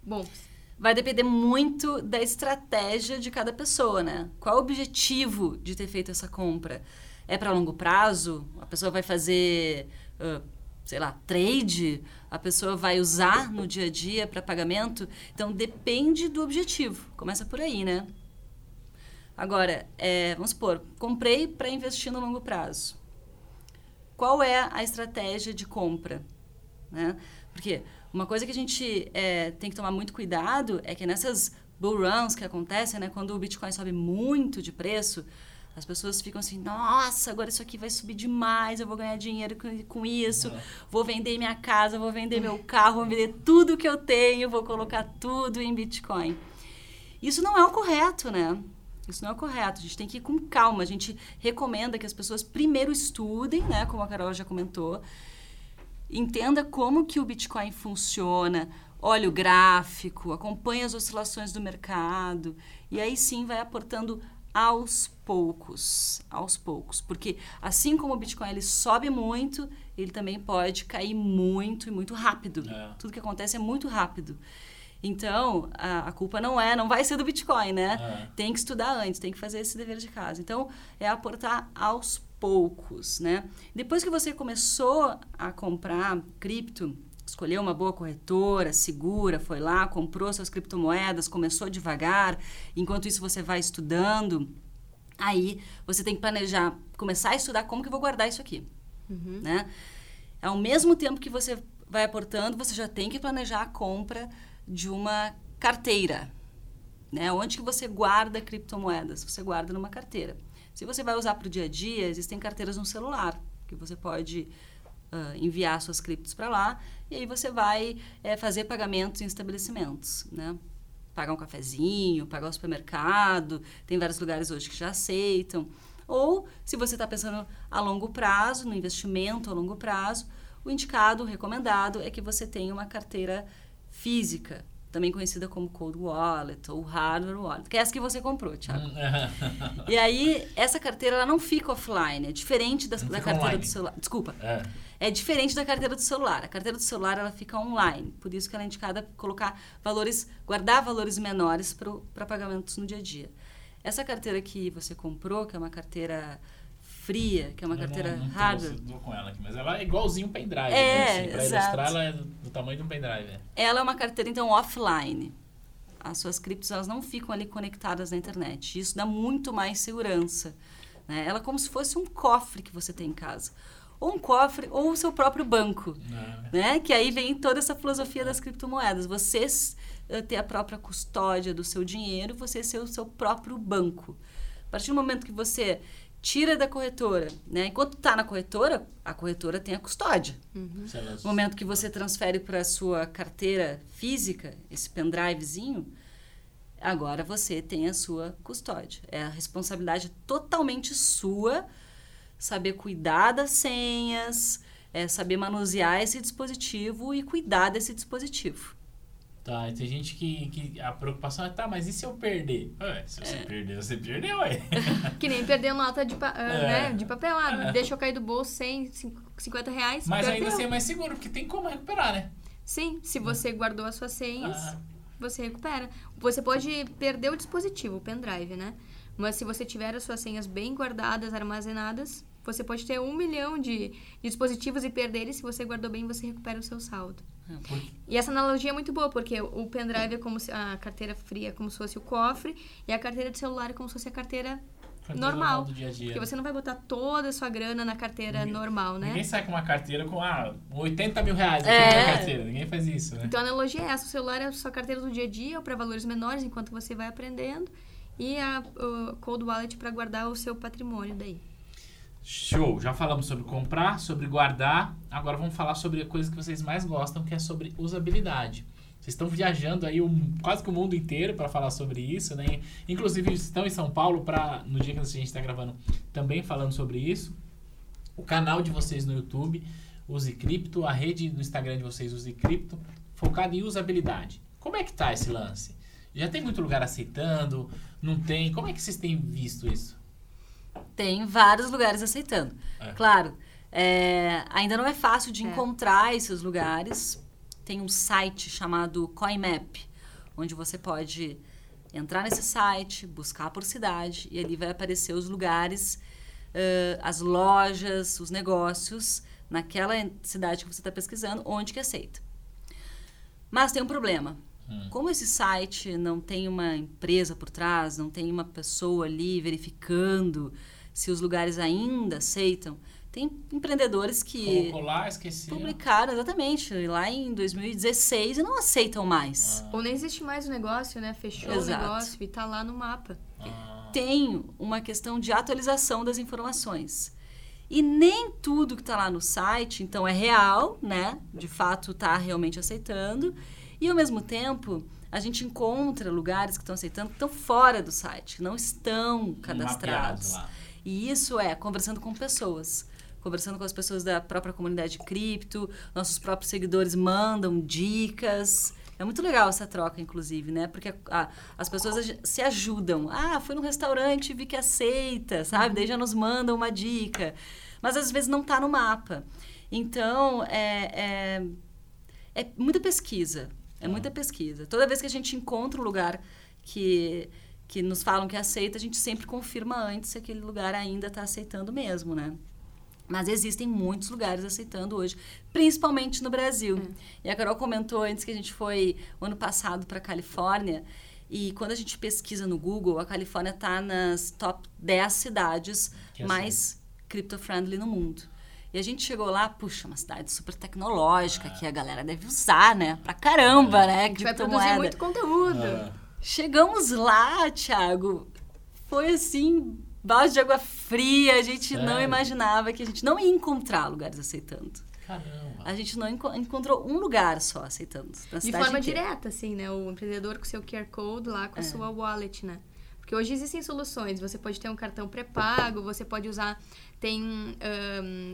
Bom, vai depender muito da estratégia de cada pessoa, né? Qual o objetivo de ter feito essa compra? É para longo prazo? A pessoa vai fazer uh, sei lá, trade, a pessoa vai usar no dia a dia para pagamento. Então depende do objetivo. Começa por aí, né? Agora, é, vamos supor, comprei para investir no longo prazo. Qual é a estratégia de compra? Né? Porque uma coisa que a gente é, tem que tomar muito cuidado é que nessas bull runs que acontecem, né, quando o Bitcoin sobe muito de preço, as pessoas ficam assim, nossa, agora isso aqui vai subir demais, eu vou ganhar dinheiro com, com isso, uhum. vou vender minha casa, vou vender meu carro, vou vender tudo que eu tenho, vou colocar tudo em Bitcoin. Isso não é o correto, né? Isso não é o correto. A gente tem que ir com calma. A gente recomenda que as pessoas primeiro estudem, né? Como a Carol já comentou. Entenda como que o Bitcoin funciona, olhe o gráfico, acompanhe as oscilações do mercado. E aí sim vai aportando aos poucos, aos poucos, porque assim como o Bitcoin ele sobe muito, ele também pode cair muito e muito rápido. É. Tudo que acontece é muito rápido. Então, a, a, culpa não é, não vai ser do Bitcoin, né? É. Tem que estudar antes, tem que fazer esse dever de casa. Então, é aportar aos poucos, né? Depois que você começou a comprar cripto, escolheu uma boa corretora, segura, foi lá, comprou suas criptomoedas, começou devagar, enquanto isso você vai estudando, aí você tem que planejar, começar a estudar como que eu vou guardar isso aqui, uhum. né? Ao mesmo tempo que você vai aportando, você já tem que planejar a compra de uma carteira, Né? Onde que você guarda criptomoedas? Você guarda numa carteira. Se você vai usar para o dia a dia, existem carteiras no celular, que você pode uh, enviar suas criptos para lá, e aí você vai é, fazer pagamentos em estabelecimentos, né? Pagar um cafezinho, pagar o supermercado, tem vários lugares hoje que já aceitam. Ou, se você está pensando a longo prazo, no investimento a longo prazo, o indicado, o recomendado, é que você tenha uma carteira física, também conhecida como Cold Wallet ou Hardware Wallet, que é essa que você comprou, Thiago. Hum, e aí, essa carteira ela não fica offline, é diferente da, da carteira online. do celular. Desculpa. É. é. diferente da carteira do celular. A carteira do celular ela fica online, por isso que ela é indicada colocar valores, guardar valores menores para pagamentos no dia a dia. Essa carteira que você comprou, que é uma carteira fria, que é uma eu carteira não, não hardware. Com ela aqui, mas ela é igualzinho um pendrive. É, né? assim, ilustrar, ela é do tamanho de um pendrive. É. Ela é uma carteira, então, offline. As suas criptos, elas não ficam ali conectadas na internet. Isso dá muito mais segurança. Né? Ela é como se fosse um cofre que você tem em casa. Ou um cofre, ou o seu próprio banco. É. Né? Que aí vem toda essa filosofia das criptomoedas. Você eh, ter a própria custódia do seu dinheiro, você ser o seu próprio banco. A partir do momento que você tira da corretora, né? Enquanto está na corretora, a corretora tem a custódia. Uhum. No momento que você transfere para a sua carteira física, esse pendrivezinho, agora você tem a sua custódia. É a responsabilidade totalmente sua saber cuidar das senhas, é saber manusear esse dispositivo e cuidar desse dispositivo. Tá, tem gente que, que a preocupação é, tá, mas e se eu perder? Ué, se você é. perder, você perdeu, ué. que nem perder nota de, pa é. né, de papel, ah, é. deixa eu cair do bolso 100, 50 reais, Mas perdeu. ainda assim é mais seguro, porque tem como recuperar, né? Sim, se você guardou as suas senhas, ah. você recupera. Você pode perder o dispositivo, o pendrive, né? Mas se você tiver as suas senhas bem guardadas, armazenadas, você pode ter um milhão de, de dispositivos e perder eles. Se você guardou bem, você recupera o seu saldo. E essa analogia é muito boa, porque o pendrive é como se a carteira fria é como se fosse o cofre, e a carteira de celular é como se fosse a carteira normal. Do dia a dia. Porque você não vai botar toda a sua grana na carteira ninguém, normal, né? Ninguém sai com uma carteira com ah, 80 mil reais é. na carteira. Ninguém faz isso, né? Então a analogia é essa: o celular é a sua carteira do dia a dia, ou para valores menores, enquanto você vai aprendendo, e a Cold Wallet para guardar o seu patrimônio daí. Show! Já falamos sobre comprar, sobre guardar. Agora vamos falar sobre a coisa que vocês mais gostam, que é sobre usabilidade. Vocês estão viajando aí um, quase que o mundo inteiro para falar sobre isso, né? Inclusive estão em São Paulo para no dia que a gente está gravando também falando sobre isso. O canal de vocês no YouTube, Use Cripto, a rede no Instagram de vocês, Use Cripto, focado em usabilidade. Como é que tá esse lance? Já tem muito lugar aceitando? Não tem? Como é que vocês têm visto isso? Tem vários lugares aceitando. É. Claro, é, ainda não é fácil de é. encontrar esses lugares. Tem um site chamado CoinMap, onde você pode entrar nesse site, buscar por cidade, e ali vai aparecer os lugares, uh, as lojas, os negócios naquela cidade que você está pesquisando, onde que aceita. Mas tem um problema. Hum. Como esse site não tem uma empresa por trás, não tem uma pessoa ali verificando se os lugares ainda aceitam. Tem empreendedores que lá, esqueci. publicaram exatamente lá em 2016 e não aceitam mais. Ah. Ou nem existe mais o negócio, né? Fechou Exato. o negócio e está lá no mapa. Ah. Tem uma questão de atualização das informações. E nem tudo que está lá no site, então, é real, né? De fato, está realmente aceitando. E, ao mesmo tempo, a gente encontra lugares que estão aceitando que estão fora do site, que não estão cadastrados. E isso é conversando com pessoas. Conversando com as pessoas da própria comunidade cripto, nossos próprios seguidores mandam dicas. É muito legal essa troca, inclusive, né? Porque as pessoas se ajudam. Ah, fui no restaurante vi que aceita, sabe? Daí já nos mandam uma dica. Mas às vezes não está no mapa. Então, é, é, é muita pesquisa. É muita pesquisa. Toda vez que a gente encontra um lugar que que nos falam que aceita, a gente sempre confirma antes se aquele lugar ainda está aceitando mesmo, né? Mas existem muitos lugares aceitando hoje, principalmente no Brasil. Hum. E a Carol comentou antes que a gente foi ano passado para a Califórnia. E quando a gente pesquisa no Google, a Califórnia está nas top 10 cidades que mais crypto-friendly no mundo. E a gente chegou lá, puxa, uma cidade super tecnológica que a galera deve usar, né? Pra caramba, ah. né? A gente vai produzir muito conteúdo. Ah. Chegamos lá, Thiago. Foi assim, balde de água fria. A gente Sério? não imaginava que a gente não ia encontrar lugares aceitando. Caramba. A gente não enco encontrou um lugar só aceitando. Na de forma inteira. direta, assim, né? O empreendedor com seu QR Code lá, com a é. sua wallet, né? Porque hoje existem soluções. Você pode ter um cartão pré-pago, você pode usar. Tem um,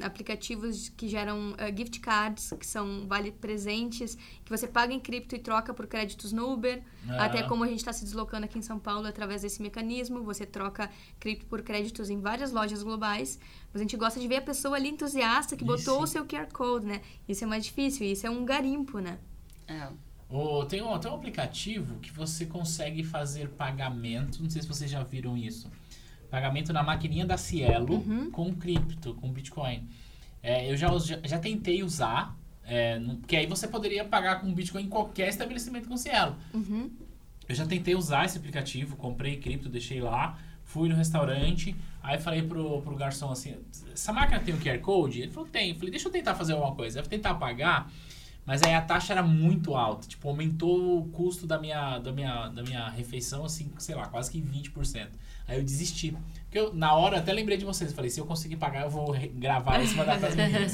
aplicativos que geram uh, gift cards, que são vale presentes, que você paga em cripto e troca por créditos no Uber. Ah. Até como a gente está se deslocando aqui em São Paulo através desse mecanismo, você troca cripto por créditos em várias lojas globais. Mas a gente gosta de ver a pessoa ali entusiasta que botou isso. o seu QR Code, né? Isso é mais difícil, isso é um garimpo, né? É. Oh, tem, um, tem um aplicativo que você consegue fazer pagamento. Não sei se vocês já viram isso. Pagamento na maquininha da Cielo uhum. com cripto, com Bitcoin. É, eu já, já, tentei usar, é, porque aí você poderia pagar com Bitcoin em qualquer estabelecimento com Cielo. Uhum. Eu já tentei usar esse aplicativo, comprei cripto, deixei lá, fui no restaurante, aí falei pro, pro garçom assim, essa máquina tem um QR Code? Ele falou, tem. Eu falei, deixa eu tentar fazer alguma coisa. Eu vou tentar pagar. Mas aí a taxa era muito alta, tipo, aumentou o custo da minha, da minha, da minha refeição, assim, sei lá, quase que 20%. Aí eu desisti. Porque eu, na hora, até lembrei de vocês, falei, se eu conseguir pagar, eu vou gravar isso e mandar para as meninas.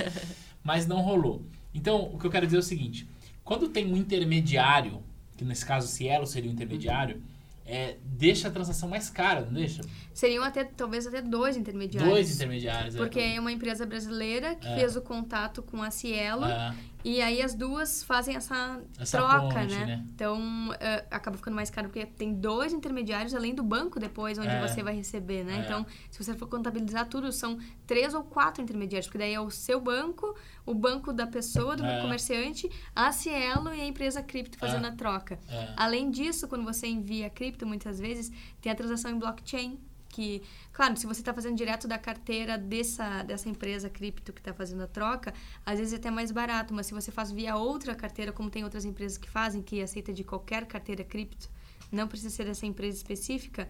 Mas não rolou. Então, o que eu quero dizer é o seguinte, quando tem um intermediário, que nesse caso Cielo seria um intermediário, é, deixa a transação mais cara, não deixa? Seriam até, talvez até dois intermediários. Dois intermediários, é. Porque é uma empresa brasileira que é. fez o contato com a Cielo é. E aí as duas fazem essa, essa troca, ponte, né? né? Então, uh, acaba ficando mais caro porque tem dois intermediários além do banco depois onde é. você vai receber, né? É. Então, se você for contabilizar tudo, são três ou quatro intermediários, porque daí é o seu banco, o banco da pessoa, do é. comerciante, a Cielo e a empresa cripto fazendo a troca. Além disso, quando você envia cripto, muitas vezes, tem a transação em blockchain, que, claro, se você está fazendo direto da carteira dessa, dessa empresa cripto que está fazendo a troca, às vezes é até mais barato, mas se você faz via outra carteira, como tem outras empresas que fazem, que aceita de qualquer carteira cripto, não precisa ser dessa empresa específica,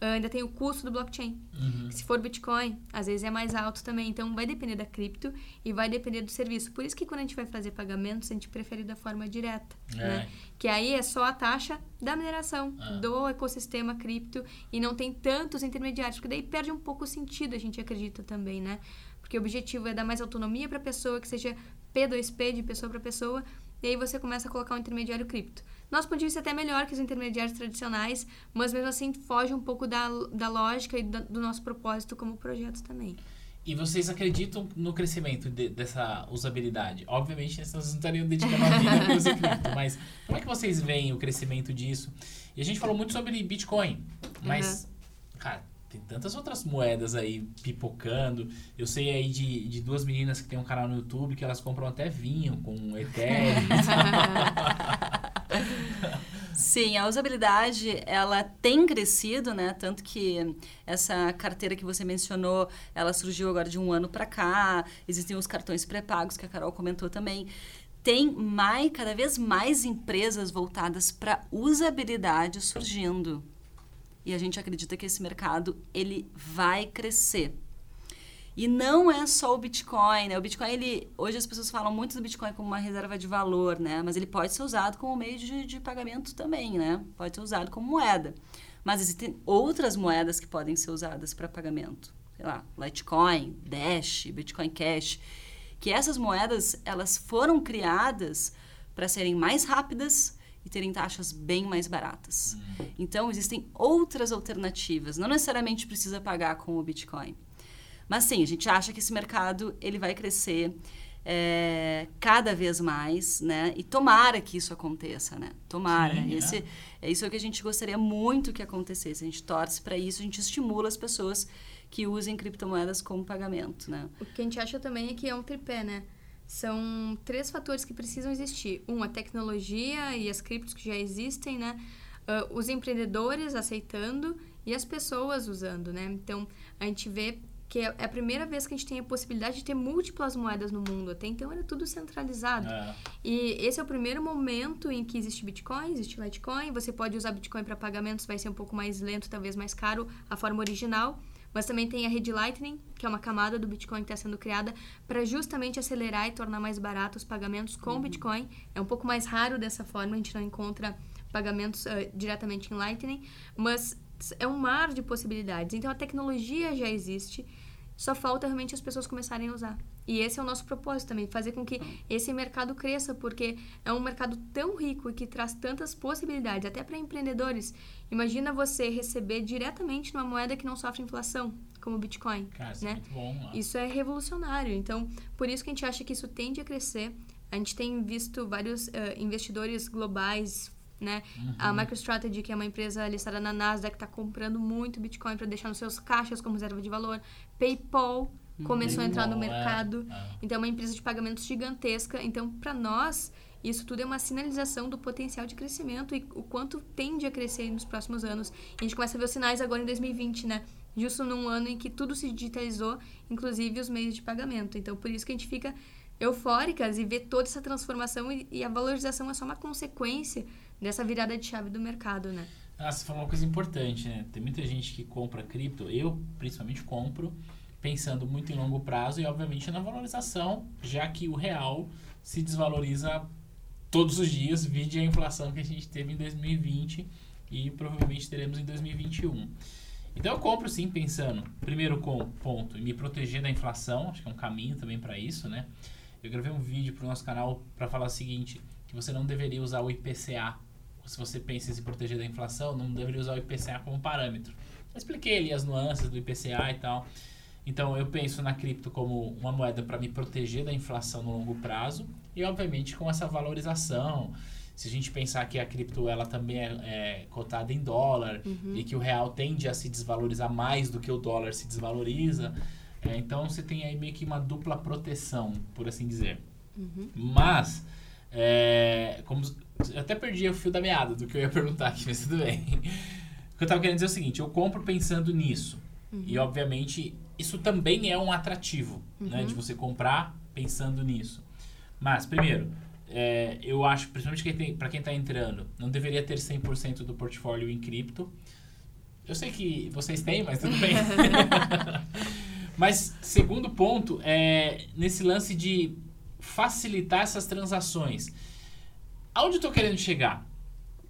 ainda tem o custo do blockchain. Uhum. Se for Bitcoin, às vezes é mais alto também. Então, vai depender da cripto e vai depender do serviço. Por isso que quando a gente vai fazer pagamentos, a gente prefere da forma direta. É. Né? Que aí é só a taxa da mineração, é. do ecossistema cripto e não tem tantos intermediários. Porque daí perde um pouco o sentido, a gente acredita também, né? Porque o objetivo é dar mais autonomia para a pessoa, que seja P2P de pessoa para pessoa. E aí você começa a colocar um intermediário cripto. Nosso ponto de vista é até melhor que os intermediários tradicionais, mas mesmo assim foge um pouco da, da lógica e da, do nosso propósito como projeto também. E vocês acreditam no crescimento de, dessa usabilidade? Obviamente, vocês não estariam dedicando a vida para uso cripto, mas como é que vocês veem o crescimento disso? E a gente falou muito sobre Bitcoin, mas, uhum. cara, tem tantas outras moedas aí pipocando. Eu sei aí de, de duas meninas que tem um canal no YouTube que elas compram até vinho com Ethereum. Sim, a usabilidade ela tem crescido, né? Tanto que essa carteira que você mencionou, ela surgiu agora de um ano para cá. Existem os cartões pré-pagos que a Carol comentou também. Tem mais, cada vez mais empresas voltadas para usabilidade surgindo. E a gente acredita que esse mercado ele vai crescer. E não é só o Bitcoin, né? O Bitcoin, ele, hoje as pessoas falam muito do Bitcoin como uma reserva de valor, né? Mas ele pode ser usado como meio de, de pagamento também, né? Pode ser usado como moeda. Mas existem outras moedas que podem ser usadas para pagamento. Sei lá, Litecoin, Dash, Bitcoin Cash. Que essas moedas, elas foram criadas para serem mais rápidas e terem taxas bem mais baratas. Hum. Então, existem outras alternativas. Não necessariamente precisa pagar com o Bitcoin. Mas sim, a gente acha que esse mercado ele vai crescer é, cada vez mais, né? E tomara que isso aconteça, né? Tomara. Sim, é. Esse, é isso que a gente gostaria muito que acontecesse. A gente torce para isso, a gente estimula as pessoas que usem criptomoedas como pagamento, né? O que a gente acha também é que é um tripé, né? São três fatores que precisam existir. Um, a tecnologia e as criptos que já existem, né? Uh, os empreendedores aceitando e as pessoas usando, né? Então, a gente vê que é, é a primeira vez que a gente tem a possibilidade de ter múltiplas moedas no mundo. Até então era tudo centralizado. É. E esse é o primeiro momento em que existe Bitcoin, existe Litecoin. Você pode usar Bitcoin para pagamentos, vai ser um pouco mais lento, talvez mais caro, a forma original. Mas também tem a rede Lightning, que é uma camada do Bitcoin que está sendo criada para justamente acelerar e tornar mais barato os pagamentos com uhum. Bitcoin. É um pouco mais raro dessa forma, a gente não encontra pagamentos uh, diretamente em Lightning, mas é um mar de possibilidades. Então a tecnologia já existe, só falta realmente as pessoas começarem a usar. E esse é o nosso propósito também, fazer com que esse mercado cresça, porque é um mercado tão rico e que traz tantas possibilidades, até para empreendedores. Imagina você receber diretamente numa moeda que não sofre inflação, como o Bitcoin. Cara, isso né? é muito bom. Isso é revolucionário. Então, por isso que a gente acha que isso tende a crescer. A gente tem visto vários uh, investidores globais né? Uhum. A MicroStrategy, que é uma empresa listada na Nasdaq, está comprando muito Bitcoin para deixar nos seus caixas como reserva de valor. PayPal começou a entrar no mercado. É. Então, é uma empresa de pagamentos gigantesca. Então, para nós, isso tudo é uma sinalização do potencial de crescimento e o quanto tende a crescer nos próximos anos. E a gente começa a ver os sinais agora em 2020, né? Justo num ano em que tudo se digitalizou, inclusive os meios de pagamento. Então, por isso que a gente fica eufóricas e vê toda essa transformação e, e a valorização é só uma consequência dessa virada de chave do mercado, né? Ah, você falou uma coisa importante, né? Tem muita gente que compra cripto, eu principalmente compro pensando muito em longo prazo e, obviamente, na valorização, já que o real se desvaloriza todos os dias, vide a inflação que a gente teve em 2020 e provavelmente teremos em 2021. Então eu compro sim pensando, primeiro com ponto, em me proteger da inflação, acho que é um caminho também para isso, né? Eu gravei um vídeo para o nosso canal para falar o seguinte, que você não deveria usar o IPCA, se você pensa em se proteger da inflação, não deveria usar o IPCA como parâmetro. Eu expliquei ali as nuances do IPCA e tal. Então eu penso na cripto como uma moeda para me proteger da inflação no longo prazo e obviamente com essa valorização. Se a gente pensar que a cripto ela também é, é cotada em dólar uhum. e que o real tende a se desvalorizar mais do que o dólar se desvaloriza, é, então você tem aí meio que uma dupla proteção, por assim dizer. Uhum. Mas, é, como, eu até perdi o fio da meada do que eu ia perguntar aqui, mas tudo bem. O que eu estava querendo dizer é o seguinte: eu compro pensando nisso. Uhum. E, obviamente, isso também é um atrativo, uhum. né? De você comprar pensando nisso. Mas, primeiro, é, eu acho, principalmente para quem está entrando, não deveria ter 100% do portfólio em cripto. Eu sei que vocês têm, mas tudo bem. mas, segundo ponto, é nesse lance de facilitar essas transações. Aonde eu estou querendo chegar?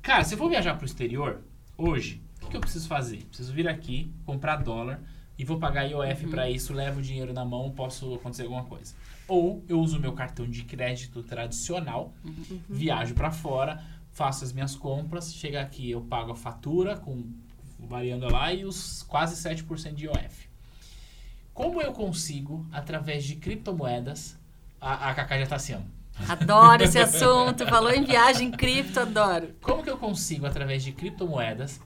Cara, se eu for viajar para o exterior, hoje, o que eu preciso fazer? Preciso vir aqui, comprar dólar, e vou pagar IOF uhum. para isso, levo o dinheiro na mão, posso acontecer alguma coisa. Ou eu uso meu cartão de crédito tradicional, uhum. viajo para fora, faço as minhas compras, chega aqui, eu pago a fatura com variando lá e os quase 7% de IOF. Como eu consigo, através de criptomoedas, a, a Cacá já está assim, Adoro esse assunto, falou em viagem cripto, adoro. Como que eu consigo, através de criptomoedas,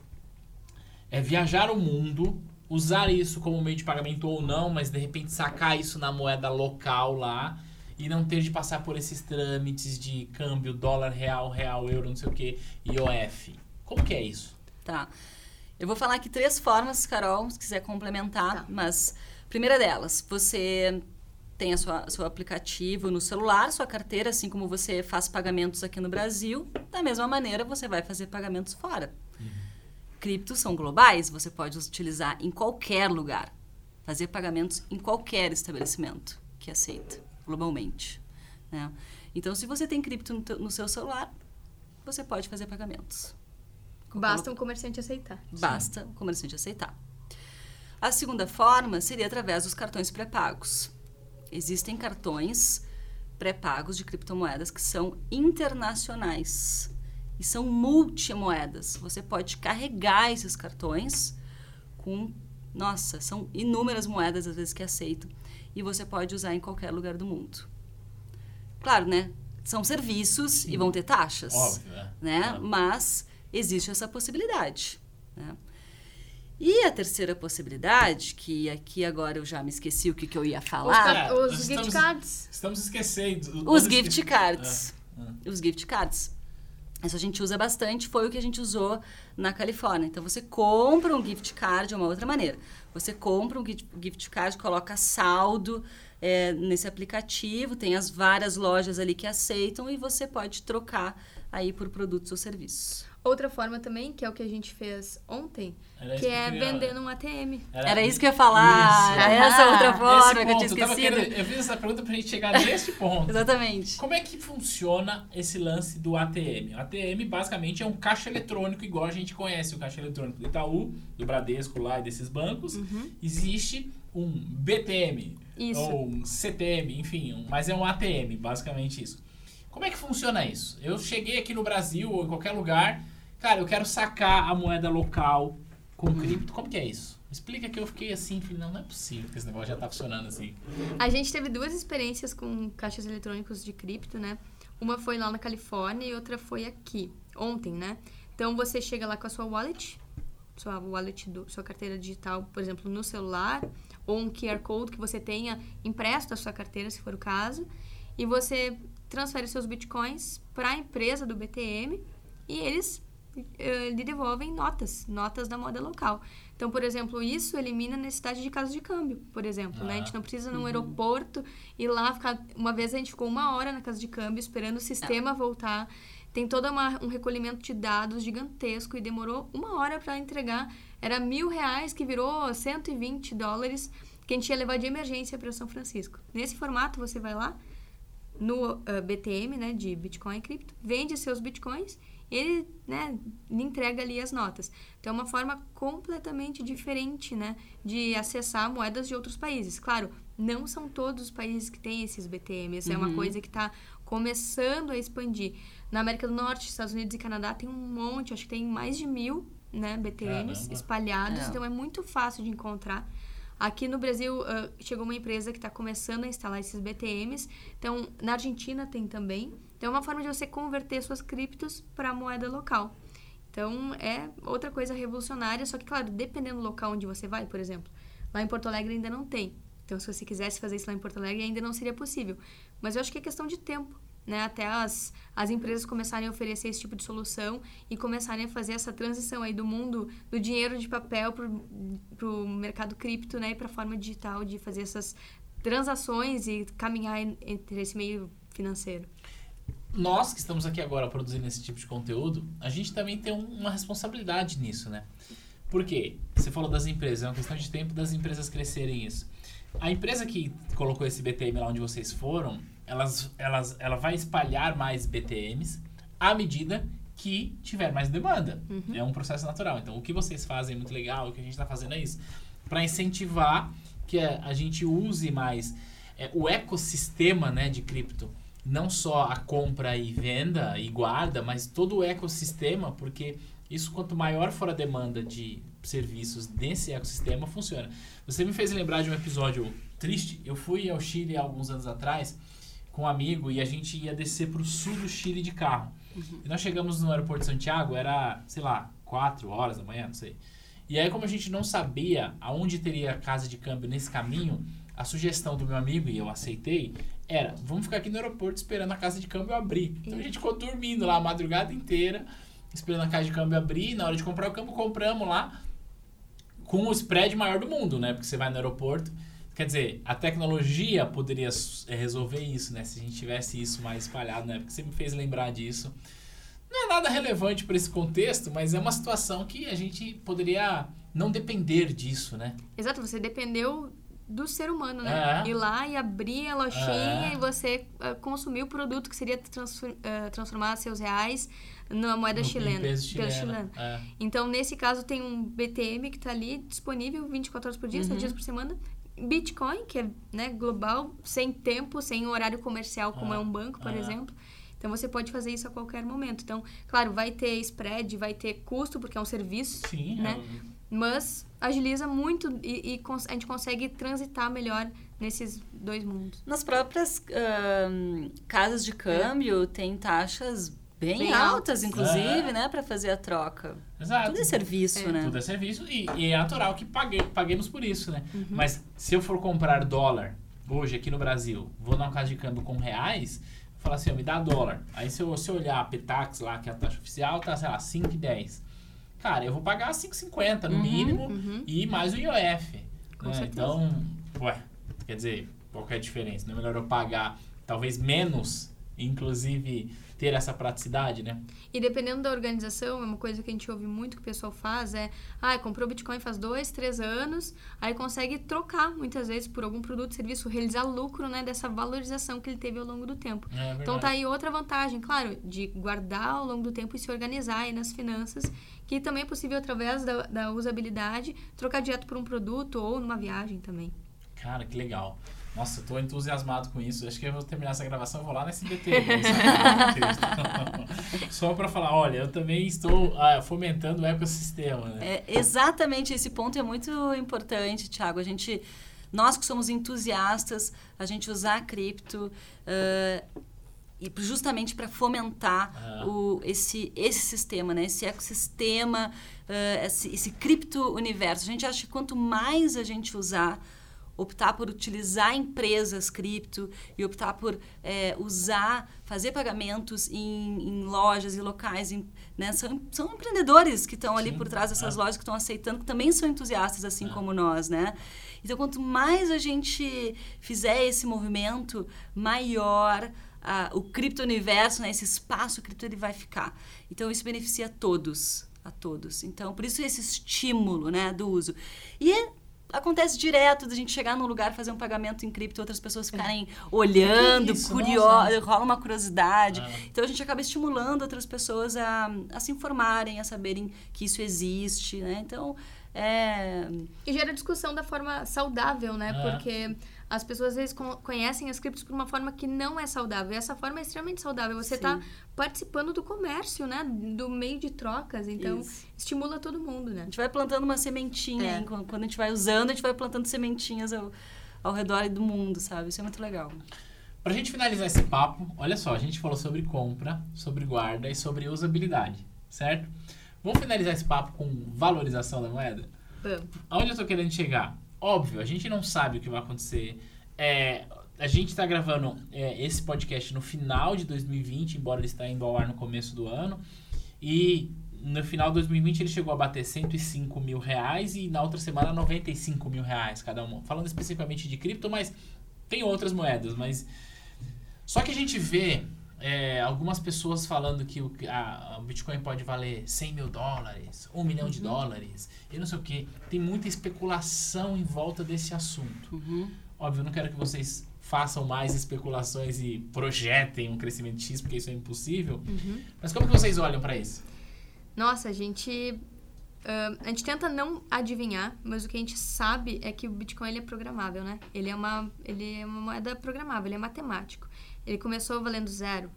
é, viajar o mundo usar isso como meio de pagamento ou não, mas de repente sacar isso na moeda local lá e não ter de passar por esses trâmites de câmbio dólar, real, real, euro, não sei o que, IOF. Como que é isso? Tá. Eu vou falar aqui três formas, Carol, se quiser complementar, tá. mas primeira delas, você tem a sua, seu aplicativo no celular, sua carteira, assim como você faz pagamentos aqui no Brasil, da mesma maneira você vai fazer pagamentos fora criptos são globais, você pode utilizar em qualquer lugar, fazer pagamentos em qualquer estabelecimento que aceita globalmente. Né? Então, se você tem cripto no, teu, no seu celular, você pode fazer pagamentos. Basta um comerciante aceitar. Basta o um comerciante aceitar. A segunda forma seria através dos cartões pré-pagos. Existem cartões pré-pagos de criptomoedas que são internacionais e são multimoedas. Você pode carregar esses cartões com, nossa, são inúmeras moedas às vezes que aceitam e você pode usar em qualquer lugar do mundo. Claro, né? São serviços Sim. e vão ter taxas, Óbvio, é. né? É. Mas existe essa possibilidade, né? E a terceira possibilidade, que aqui agora eu já me esqueci o que, que eu ia falar. Os, os gift cards. Estamos esquecendo. Os gift cards. É, é. Os gift cards. Isso a gente usa bastante, foi o que a gente usou na Califórnia. Então, você compra um gift card de uma outra maneira. Você compra um gift card, coloca saldo é, nesse aplicativo, tem as várias lojas ali que aceitam e você pode trocar aí por produtos ou serviços. Outra forma também, que é o que a gente fez ontem, Era que é vender num ATM. Era, Era, isso que eu ia falar. Isso. Era essa outra forma que eu tinha esquecido. Querendo, eu fiz essa pergunta pra gente chegar nesse ponto. Exatamente. Como é que funciona esse lance do ATM? O ATM basicamente é um caixa eletrônico, igual a gente conhece o caixa eletrônico do Itaú, do Bradesco lá e desses bancos. Uhum. Existe um BTM. Isso. Ou um CTM, enfim, um, mas é um ATM, basicamente isso. Como é que funciona isso? Eu cheguei aqui no Brasil ou em qualquer lugar, cara, eu quero sacar a moeda local com uhum. cripto. Como que é isso? Explica que eu fiquei assim, falei, não, não é possível que esse negócio já tá funcionando assim. A gente teve duas experiências com caixas eletrônicos de cripto, né? Uma foi lá na Califórnia e outra foi aqui, ontem, né? Então você chega lá com a sua wallet, sua wallet, do, sua carteira digital, por exemplo, no celular, ou um QR Code que você tenha impresso da sua carteira, se for o caso, e você transfere seus bitcoins para a empresa do BTM e eles uh, lhe devolvem notas, notas da moeda local. Então, por exemplo, isso elimina a necessidade de casa de câmbio, por exemplo. Ah, né? A gente não precisa num uhum. aeroporto ir lá ficar. Uma vez a gente ficou uma hora na casa de câmbio esperando o sistema ah. voltar. Tem todo uma, um recolhimento de dados gigantesco e demorou uma hora para entregar. Era mil reais que virou 120 dólares que a gente ia levar de emergência para São Francisco. Nesse formato, você vai lá, no uh, eh, BTM, né, de Bitcoin e cripto, vende seus Bitcoins e ele, né, lhe entrega ali as notas. Então, é uma forma completamente diferente, né, de acessar moedas de outros países. Claro, não são todos os países que têm esses BTMs, uhum. é uma uhum. coisa que está começando a expandir. Na América do Norte, Estados Unidos e Canadá tem um monte, acho que tem mais de mil, né, BTMs Caramba. espalhados, é. então é muito fácil de encontrar. Aqui no Brasil uh, chegou uma empresa que está começando a instalar esses BTMs. Então, na Argentina tem também. Então, é uma forma de você converter suas criptos para moeda local. Então, é outra coisa revolucionária. Só que, claro, dependendo do local onde você vai, por exemplo. Lá em Porto Alegre ainda não tem. Então, se você quisesse fazer isso lá em Porto Alegre, ainda não seria possível. Mas eu acho que é questão de tempo né, até as, as empresas começarem a oferecer esse tipo de solução e começarem a fazer essa transição aí do mundo do dinheiro de papel para o mercado cripto né, e para a forma digital de fazer essas transações e caminhar entre esse meio financeiro. Nós que estamos aqui agora produzindo esse tipo de conteúdo, a gente também tem uma responsabilidade nisso, né? Por quê? Você falou das empresas, é uma questão de tempo das empresas crescerem isso. A empresa que colocou esse BTM lá onde vocês foram, elas, elas, ela vai espalhar mais BTMs à medida que tiver mais demanda. Uhum. É um processo natural. Então, o que vocês fazem é muito legal, o que a gente está fazendo é isso. Para incentivar que a, gente use mais é, o ecossistema né, de cripto. Não só a compra e venda e guarda, mas todo o ecossistema, porque isso, quanto maior for a demanda de serviços desse ecossistema, funciona. Você me fez lembrar de um episódio triste. Eu fui ao Chile há alguns anos atrás com um amigo e a gente ia descer para o sul do Chile de carro. Uhum. E nós chegamos no aeroporto de Santiago, era, sei lá, 4 horas da manhã, não sei. E aí, como a gente não sabia aonde teria casa de câmbio nesse caminho, a sugestão do meu amigo, e eu aceitei, era: vamos ficar aqui no aeroporto esperando a casa de câmbio abrir. Então a gente ficou dormindo lá a madrugada inteira, esperando a casa de câmbio abrir. Na hora de comprar o câmbio, compramos lá com o spread maior do mundo, né? Porque você vai no aeroporto Quer dizer, a tecnologia poderia é, resolver isso, né? Se a gente tivesse isso mais espalhado, né? Porque você me fez lembrar disso. Não é nada relevante para esse contexto, mas é uma situação que a gente poderia não depender disso, né? Exato, você dependeu do ser humano, né? É. Ir lá e abrir a lojinha é. e você uh, consumir o produto que seria transform, uh, transformar seus reais na moeda no chilena. chilena. chilena. É. Então, nesse caso, tem um BTM que está ali disponível 24 horas por dia, uhum. 7 dias por semana, Bitcoin, que é né, global, sem tempo, sem horário comercial, como ah, é um banco, por ah. exemplo. Então você pode fazer isso a qualquer momento. Então, claro, vai ter spread, vai ter custo, porque é um serviço. Sim, né? É. Mas agiliza muito e, e, a gente consegue transitar melhor nesses dois mundos. Nas próprias uh, casas de câmbio, é. tem taxas bem, bem altas, altas, inclusive, é. né, para fazer a troca. Exato. Tudo é serviço, é. né? Tudo é serviço e, e, é natural que pague, paguemos por isso, né? Uhum. Mas se eu for comprar dólar hoje aqui no Brasil, vou na casa de câmbio com reais, falar assim, me dá dólar. Aí se eu, se eu olhar a Petax lá, que é a taxa oficial, tá, sei lá, 5,10. Cara, eu vou pagar 5,50 no uhum, mínimo uhum. e mais o IOF. Né? Então, ué, quer dizer, qual é a diferença? Não é melhor eu pagar talvez menos inclusive ter essa praticidade, né? E dependendo da organização, é uma coisa que a gente ouve muito que o pessoal faz é, ah, comprou Bitcoin faz dois, três anos, aí consegue trocar muitas vezes por algum produto, serviço, realizar lucro, né, dessa valorização que ele teve ao longo do tempo. É então tá aí outra vantagem, claro, de guardar ao longo do tempo e se organizar aí nas finanças, que também é possível através da, da usabilidade trocar direto por um produto ou numa viagem também. Cara, que legal. Nossa, eu tô entusiasmado com isso. Acho que eu vou terminar essa gravação e vou lá na SBT. Só para falar, olha, eu também estou ah, fomentando o ecossistema. Né? É, exatamente, esse ponto é muito importante, Thiago. A gente, nós que somos entusiastas, a gente usar a cripto uh, e justamente para fomentar ah. o, esse, esse sistema, né? esse ecossistema, uh, esse, esse cripto-universo. A gente acha que quanto mais a gente usar optar por utilizar empresas cripto e optar por é, usar, fazer pagamentos em, em lojas e locais. Em, né? são, são empreendedores que estão ali por trás dessas é. lojas, que estão aceitando, que também são entusiastas, assim é. como nós, né? Então, quanto mais a gente fizer esse movimento, maior a, o cripto-universo, né? esse espaço cripto, ele vai ficar. Então, isso beneficia a todos a todos. Então, por isso esse estímulo, né, do uso. E acontece direto da gente chegar num lugar, fazer um pagamento em cripto, outras pessoas ficarem olhando, curiosas, rola uma curiosidade. Ah. Então a gente acaba estimulando outras pessoas a, a se informarem, a saberem que isso existe, né? Então, é... E gera discussão da forma saudável, né? É. Porque as pessoas às vezes conhecem as criptos por uma forma que não é saudável. E essa forma é extremamente saudável. Você está participando do comércio, né? Do meio de trocas. Então, Isso. estimula todo mundo, né? A gente vai plantando uma sementinha. É. Quando a gente vai usando, a gente vai plantando sementinhas ao, ao redor do mundo, sabe? Isso é muito legal. Pra gente finalizar esse papo, olha só, a gente falou sobre compra, sobre guarda e sobre usabilidade, certo? Vamos finalizar esse papo com valorização da moeda? Vamos. Aonde eu tô querendo chegar? Óbvio, a gente não sabe o que vai acontecer. É, a gente está gravando é, esse podcast no final de 2020, embora ele está indo ao ar no começo do ano. E no final de 2020 ele chegou a bater 105 mil reais e na outra semana 95 mil reais cada um. Falando especificamente de cripto, mas tem outras moedas. Mas só que a gente vê é, algumas pessoas falando que o, a, o Bitcoin pode valer 100 mil dólares, 1 milhão de uhum. dólares, e não sei o que. Tem muita especulação em volta desse assunto. Uhum. Óbvio, eu não quero que vocês façam mais especulações e projetem um crescimento X, porque isso é impossível. Uhum. Mas como que vocês olham para isso? Nossa, a gente... Uh, a gente tenta não adivinhar, mas o que a gente sabe é que o Bitcoin ele é programável, né? Ele é uma, ele é uma moeda programável, ele é matemático. Ele começou valendo zero.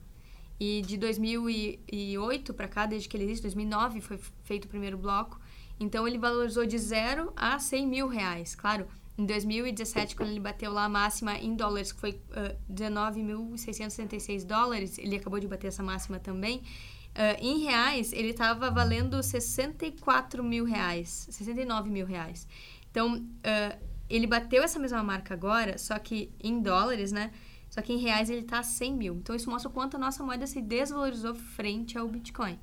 E de 2008 para cá, desde que ele existe, 2009 foi feito o primeiro bloco. Então ele valorizou de zero a 100 mil reais. Claro, em 2017, quando ele bateu lá a máxima em dólares, que foi uh, 19.666 dólares, ele acabou de bater essa máxima também. Uh, em reais, ele estava valendo 64 mil reais, 69 mil reais. Então, uh, ele bateu essa mesma marca agora, só que em dólares, né? Só que em reais ele está a 100 mil. Então isso mostra o quanto a nossa moeda se desvalorizou frente ao Bitcoin.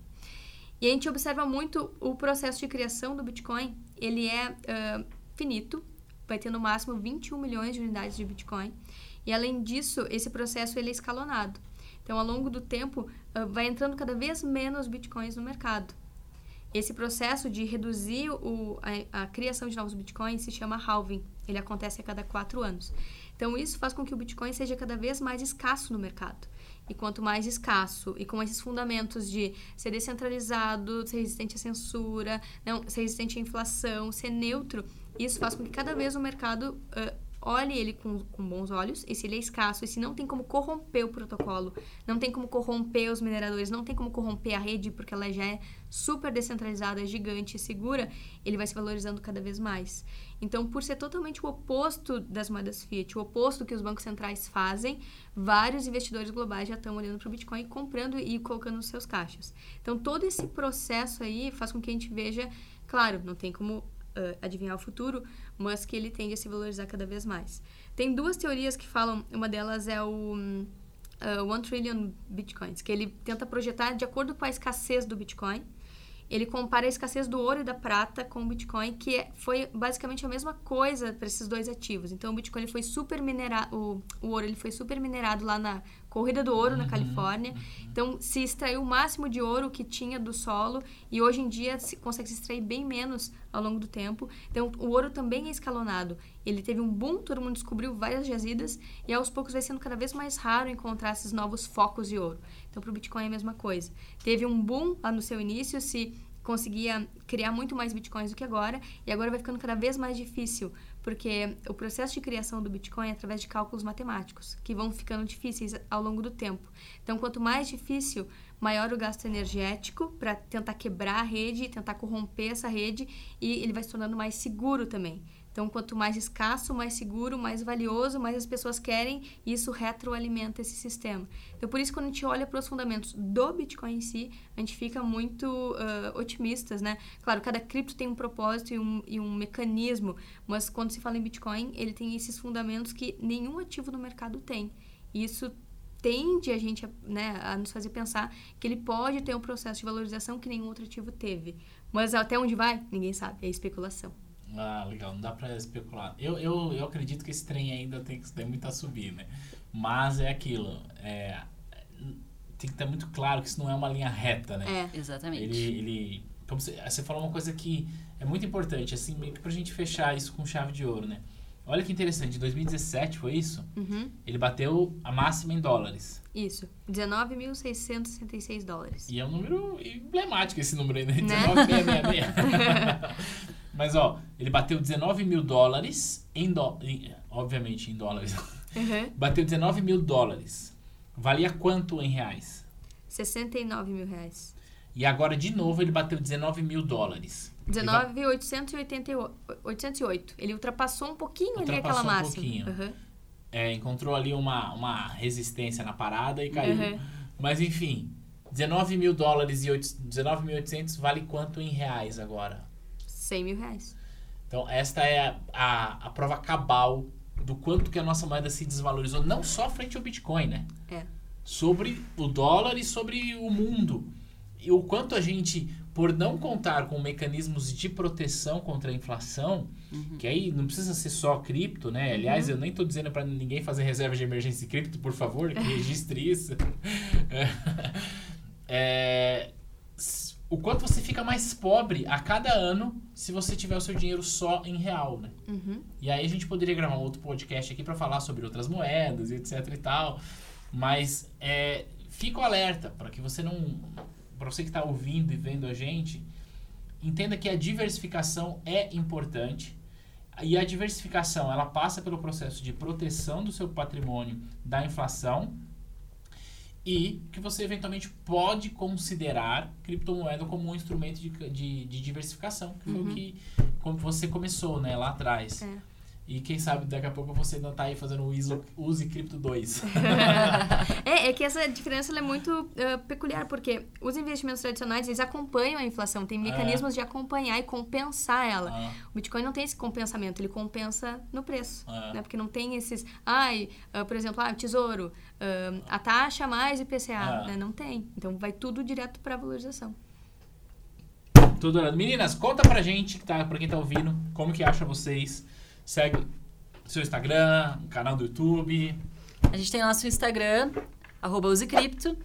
E a gente observa muito o processo de criação do Bitcoin. Ele é uh, finito, vai ter no máximo 21 milhões de unidades de Bitcoin. E além disso, esse processo ele é escalonado. Então, ao longo do tempo, uh, vai entrando cada vez menos Bitcoins no mercado. Esse processo de reduzir o, a, a, criação de novos bitcoins se chama halving. Ele acontece a cada quatro anos. Então, isso faz com que o Bitcoin seja cada vez mais escasso no mercado. E quanto mais escasso, e com esses fundamentos de ser descentralizado, ser resistente à censura, não, ser resistente à inflação, ser neutro, isso faz com que cada vez o mercado uh, olhe ele com, com bons olhos, e se ele é escasso, e se não tem como corromper o protocolo, não tem como corromper os mineradores, não tem como corromper a rede, porque ela já é super descentralizada, gigante e segura, ele vai se valorizando cada vez mais. Então, por ser totalmente o oposto das moedas fiat, o oposto que os bancos centrais fazem, vários investidores globais já estão olhando para o Bitcoin, comprando e colocando nos seus caixas. Então, todo esse processo aí faz com que a gente veja, claro, não tem como uh, adivinhar o futuro, mas que ele tende a se valorizar cada vez mais. Tem duas teorias que falam, uma delas é o uh, One Trillion Bitcoins, que ele tenta projetar de acordo com a escassez do Bitcoin. Ele compara a escassez do ouro e da prata com o Bitcoin, que é, foi basicamente a mesma coisa para esses dois ativos. Então, o Bitcoin ele foi super minerado, o, o ouro ele foi super minerado lá na corrida do ouro uhum. na Califórnia. Então, se extraiu o máximo de ouro que tinha do solo e hoje em dia se consegue se extrair bem menos ao longo do tempo. Então, o ouro também é escalonado. Ele teve um boom, todo mundo descobriu várias jazidas e aos poucos vai sendo cada vez mais raro encontrar esses novos focos de ouro. Então, para o Bitcoin é a mesma coisa. Teve um boom lá no seu início, se conseguia criar muito mais bitcoins do que agora, e agora vai ficando cada vez mais difícil, porque o processo de criação do Bitcoin é através de cálculos matemáticos, que vão ficando difíceis ao longo do tempo. Então, quanto mais difícil, maior o gasto energético para tentar quebrar a rede, tentar corromper essa rede, e ele vai se tornando mais seguro também. Então, quanto mais escasso, mais seguro, mais valioso, mais as pessoas querem, isso retroalimenta esse sistema. Então, por isso, quando a gente olha para os fundamentos do Bitcoin em si, a gente fica muito uh, otimistas, né? Claro, cada cripto tem um propósito e um, e um mecanismo, mas quando se fala em Bitcoin, ele tem esses fundamentos que nenhum ativo no mercado tem. Isso tende a gente né, a nos fazer pensar que ele pode ter um processo de valorização que nenhum outro ativo teve. Mas até onde vai, ninguém sabe, é especulação. Ah, legal, não dá pra especular. Eu, eu, eu acredito que esse trem ainda tem, tem muito a subir, né? Mas é aquilo, é, tem que estar muito claro que isso não é uma linha reta, né? É, exatamente. Ele, ele como você, você falou uma coisa que é muito importante, assim, meio que pra gente fechar isso com chave de ouro, né? Olha que interessante, em 2017 foi isso? Uhum. Ele bateu a máxima em dólares. Isso, 19.666 dólares. E é um número emblemático esse número aí, né? 19,666. Mas, ó, ele bateu 19 mil dólares em, do... Em, obviamente em dólares. Uhum. Bateu 19 mil dólares. Valia quanto em reais? 69 mil reais. E agora, de novo, ele bateu 19 mil dólares. 19,808. Ele ultrapassou um pouquinho ultrapassou ali aquela um máxima. Pouquinho. Uhum. É, encontrou ali uma, uma resistência na parada e caiu. Uhum. Mas, enfim, 19 mil dólares e 19.800 vale quanto em reais agora? 100 mil reais. Então, esta é a, a, a, prova cabal do quanto que a nossa moeda se desvalorizou, não só frente ao Bitcoin, né? É. Sobre o dólar e sobre o mundo. E o quanto a gente, por não contar com mecanismos de proteção contra a inflação, uhum. que aí não precisa ser só cripto, né? Aliás, uhum. eu nem estou dizendo para ninguém fazer reserva de emergência em cripto, por favor, que registre isso. é, o quanto você fica mais pobre a cada ano se você tiver o seu dinheiro só em real, né? Uhum. E aí a gente poderia gravar um outro podcast aqui para falar sobre outras moedas etc e tal. Mas é, fica o alerta para que você não, para você que está ouvindo e vendo a gente, entenda que a diversificação é importante. E a diversificação ela passa pelo processo de proteção do seu patrimônio da inflação e que você eventualmente pode considerar criptomoeda como um instrumento de, de, de diversificação, que foi o uhum. que como você começou né, lá atrás. É. E quem sabe daqui a pouco você não está aí fazendo o ISO, Use Cripto 2. é, é que essa diferença é muito uh, peculiar, porque os investimentos tradicionais, eles acompanham a inflação, tem mecanismos é. de acompanhar e compensar ela. Ah. O Bitcoin não tem esse compensamento, ele compensa no preço, ah. né? Porque não tem esses, ai, uh, por exemplo, ah, tesouro, uh, a taxa mais IPCA, ah. né? Não tem. Então vai tudo direto para a valorização. Tudo Meninas, conta pra gente, tá, pra quem tá ouvindo, como que acha vocês Segue seu Instagram, canal do YouTube. A gente tem nosso Instagram, arroba usecripto.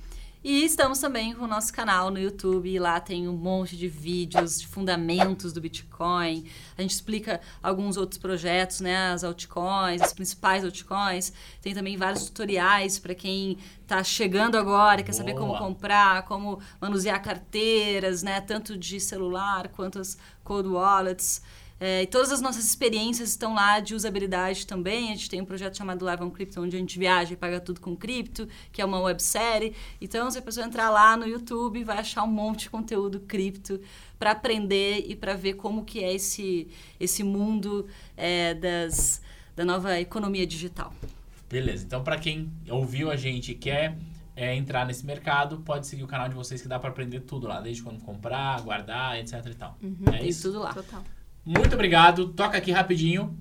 E estamos também com o nosso canal no YouTube. Lá tem um monte de vídeos de fundamentos do Bitcoin. A gente explica alguns outros projetos, né? As altcoins, as principais altcoins. Tem também vários tutoriais para quem está chegando agora, quer Boa. saber como comprar, como manusear carteiras, né? Tanto de celular quanto as cold wallets. É, e todas as nossas experiências estão lá de usabilidade também. A gente tem um projeto chamado Live on Crypto, onde a gente viaja e paga tudo com cripto, que é uma websérie. Então, se a pessoa entrar lá no YouTube, vai achar um monte de conteúdo cripto para aprender e para ver como que é esse, esse mundo é, das, da nova economia digital. Beleza. Então, para quem ouviu a gente e quer é, entrar nesse mercado, pode seguir o canal de vocês que dá para aprender tudo lá, desde quando comprar, guardar, etc e tal. Uhum, é isso? tudo lá. Total. Muito obrigado. Toca aqui rapidinho.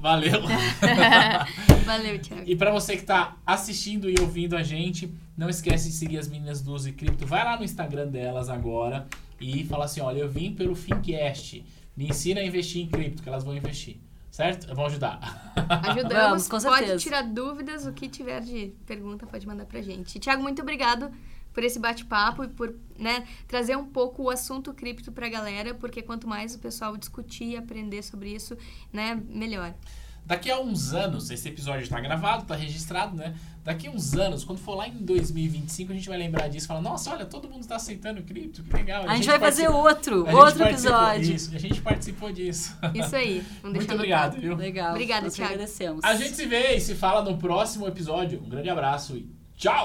Valeu. Valeu, Thiago. E para você que está assistindo e ouvindo a gente, não esquece de seguir as meninas do Uzi Cripto. Vai lá no Instagram delas agora e fala assim: olha, eu vim pelo Fincast. Me ensina a investir em cripto, que elas vão investir. Certo? Vamos ajudar. Ajudamos, Vamos, com certeza. pode tirar dúvidas, o que tiver de pergunta pode mandar pra gente. Tiago, muito obrigado por esse bate-papo e por né, trazer um pouco o assunto cripto para a galera, porque quanto mais o pessoal discutir e aprender sobre isso, né, melhor. Daqui a uns anos, esse episódio está gravado, está registrado, né? Daqui a uns anos, quando for lá em 2025, a gente vai lembrar disso e falar, nossa, olha, todo mundo está aceitando cripto, que legal. A, a gente, vai fazer outro, outro episódio. Isso, a gente participou disso. Isso aí. Muito obrigado, viu? Legal. Obrigada, Thiago. agradecemos. A gente se vê e se fala no próximo episódio. Um grande abraço e tchau!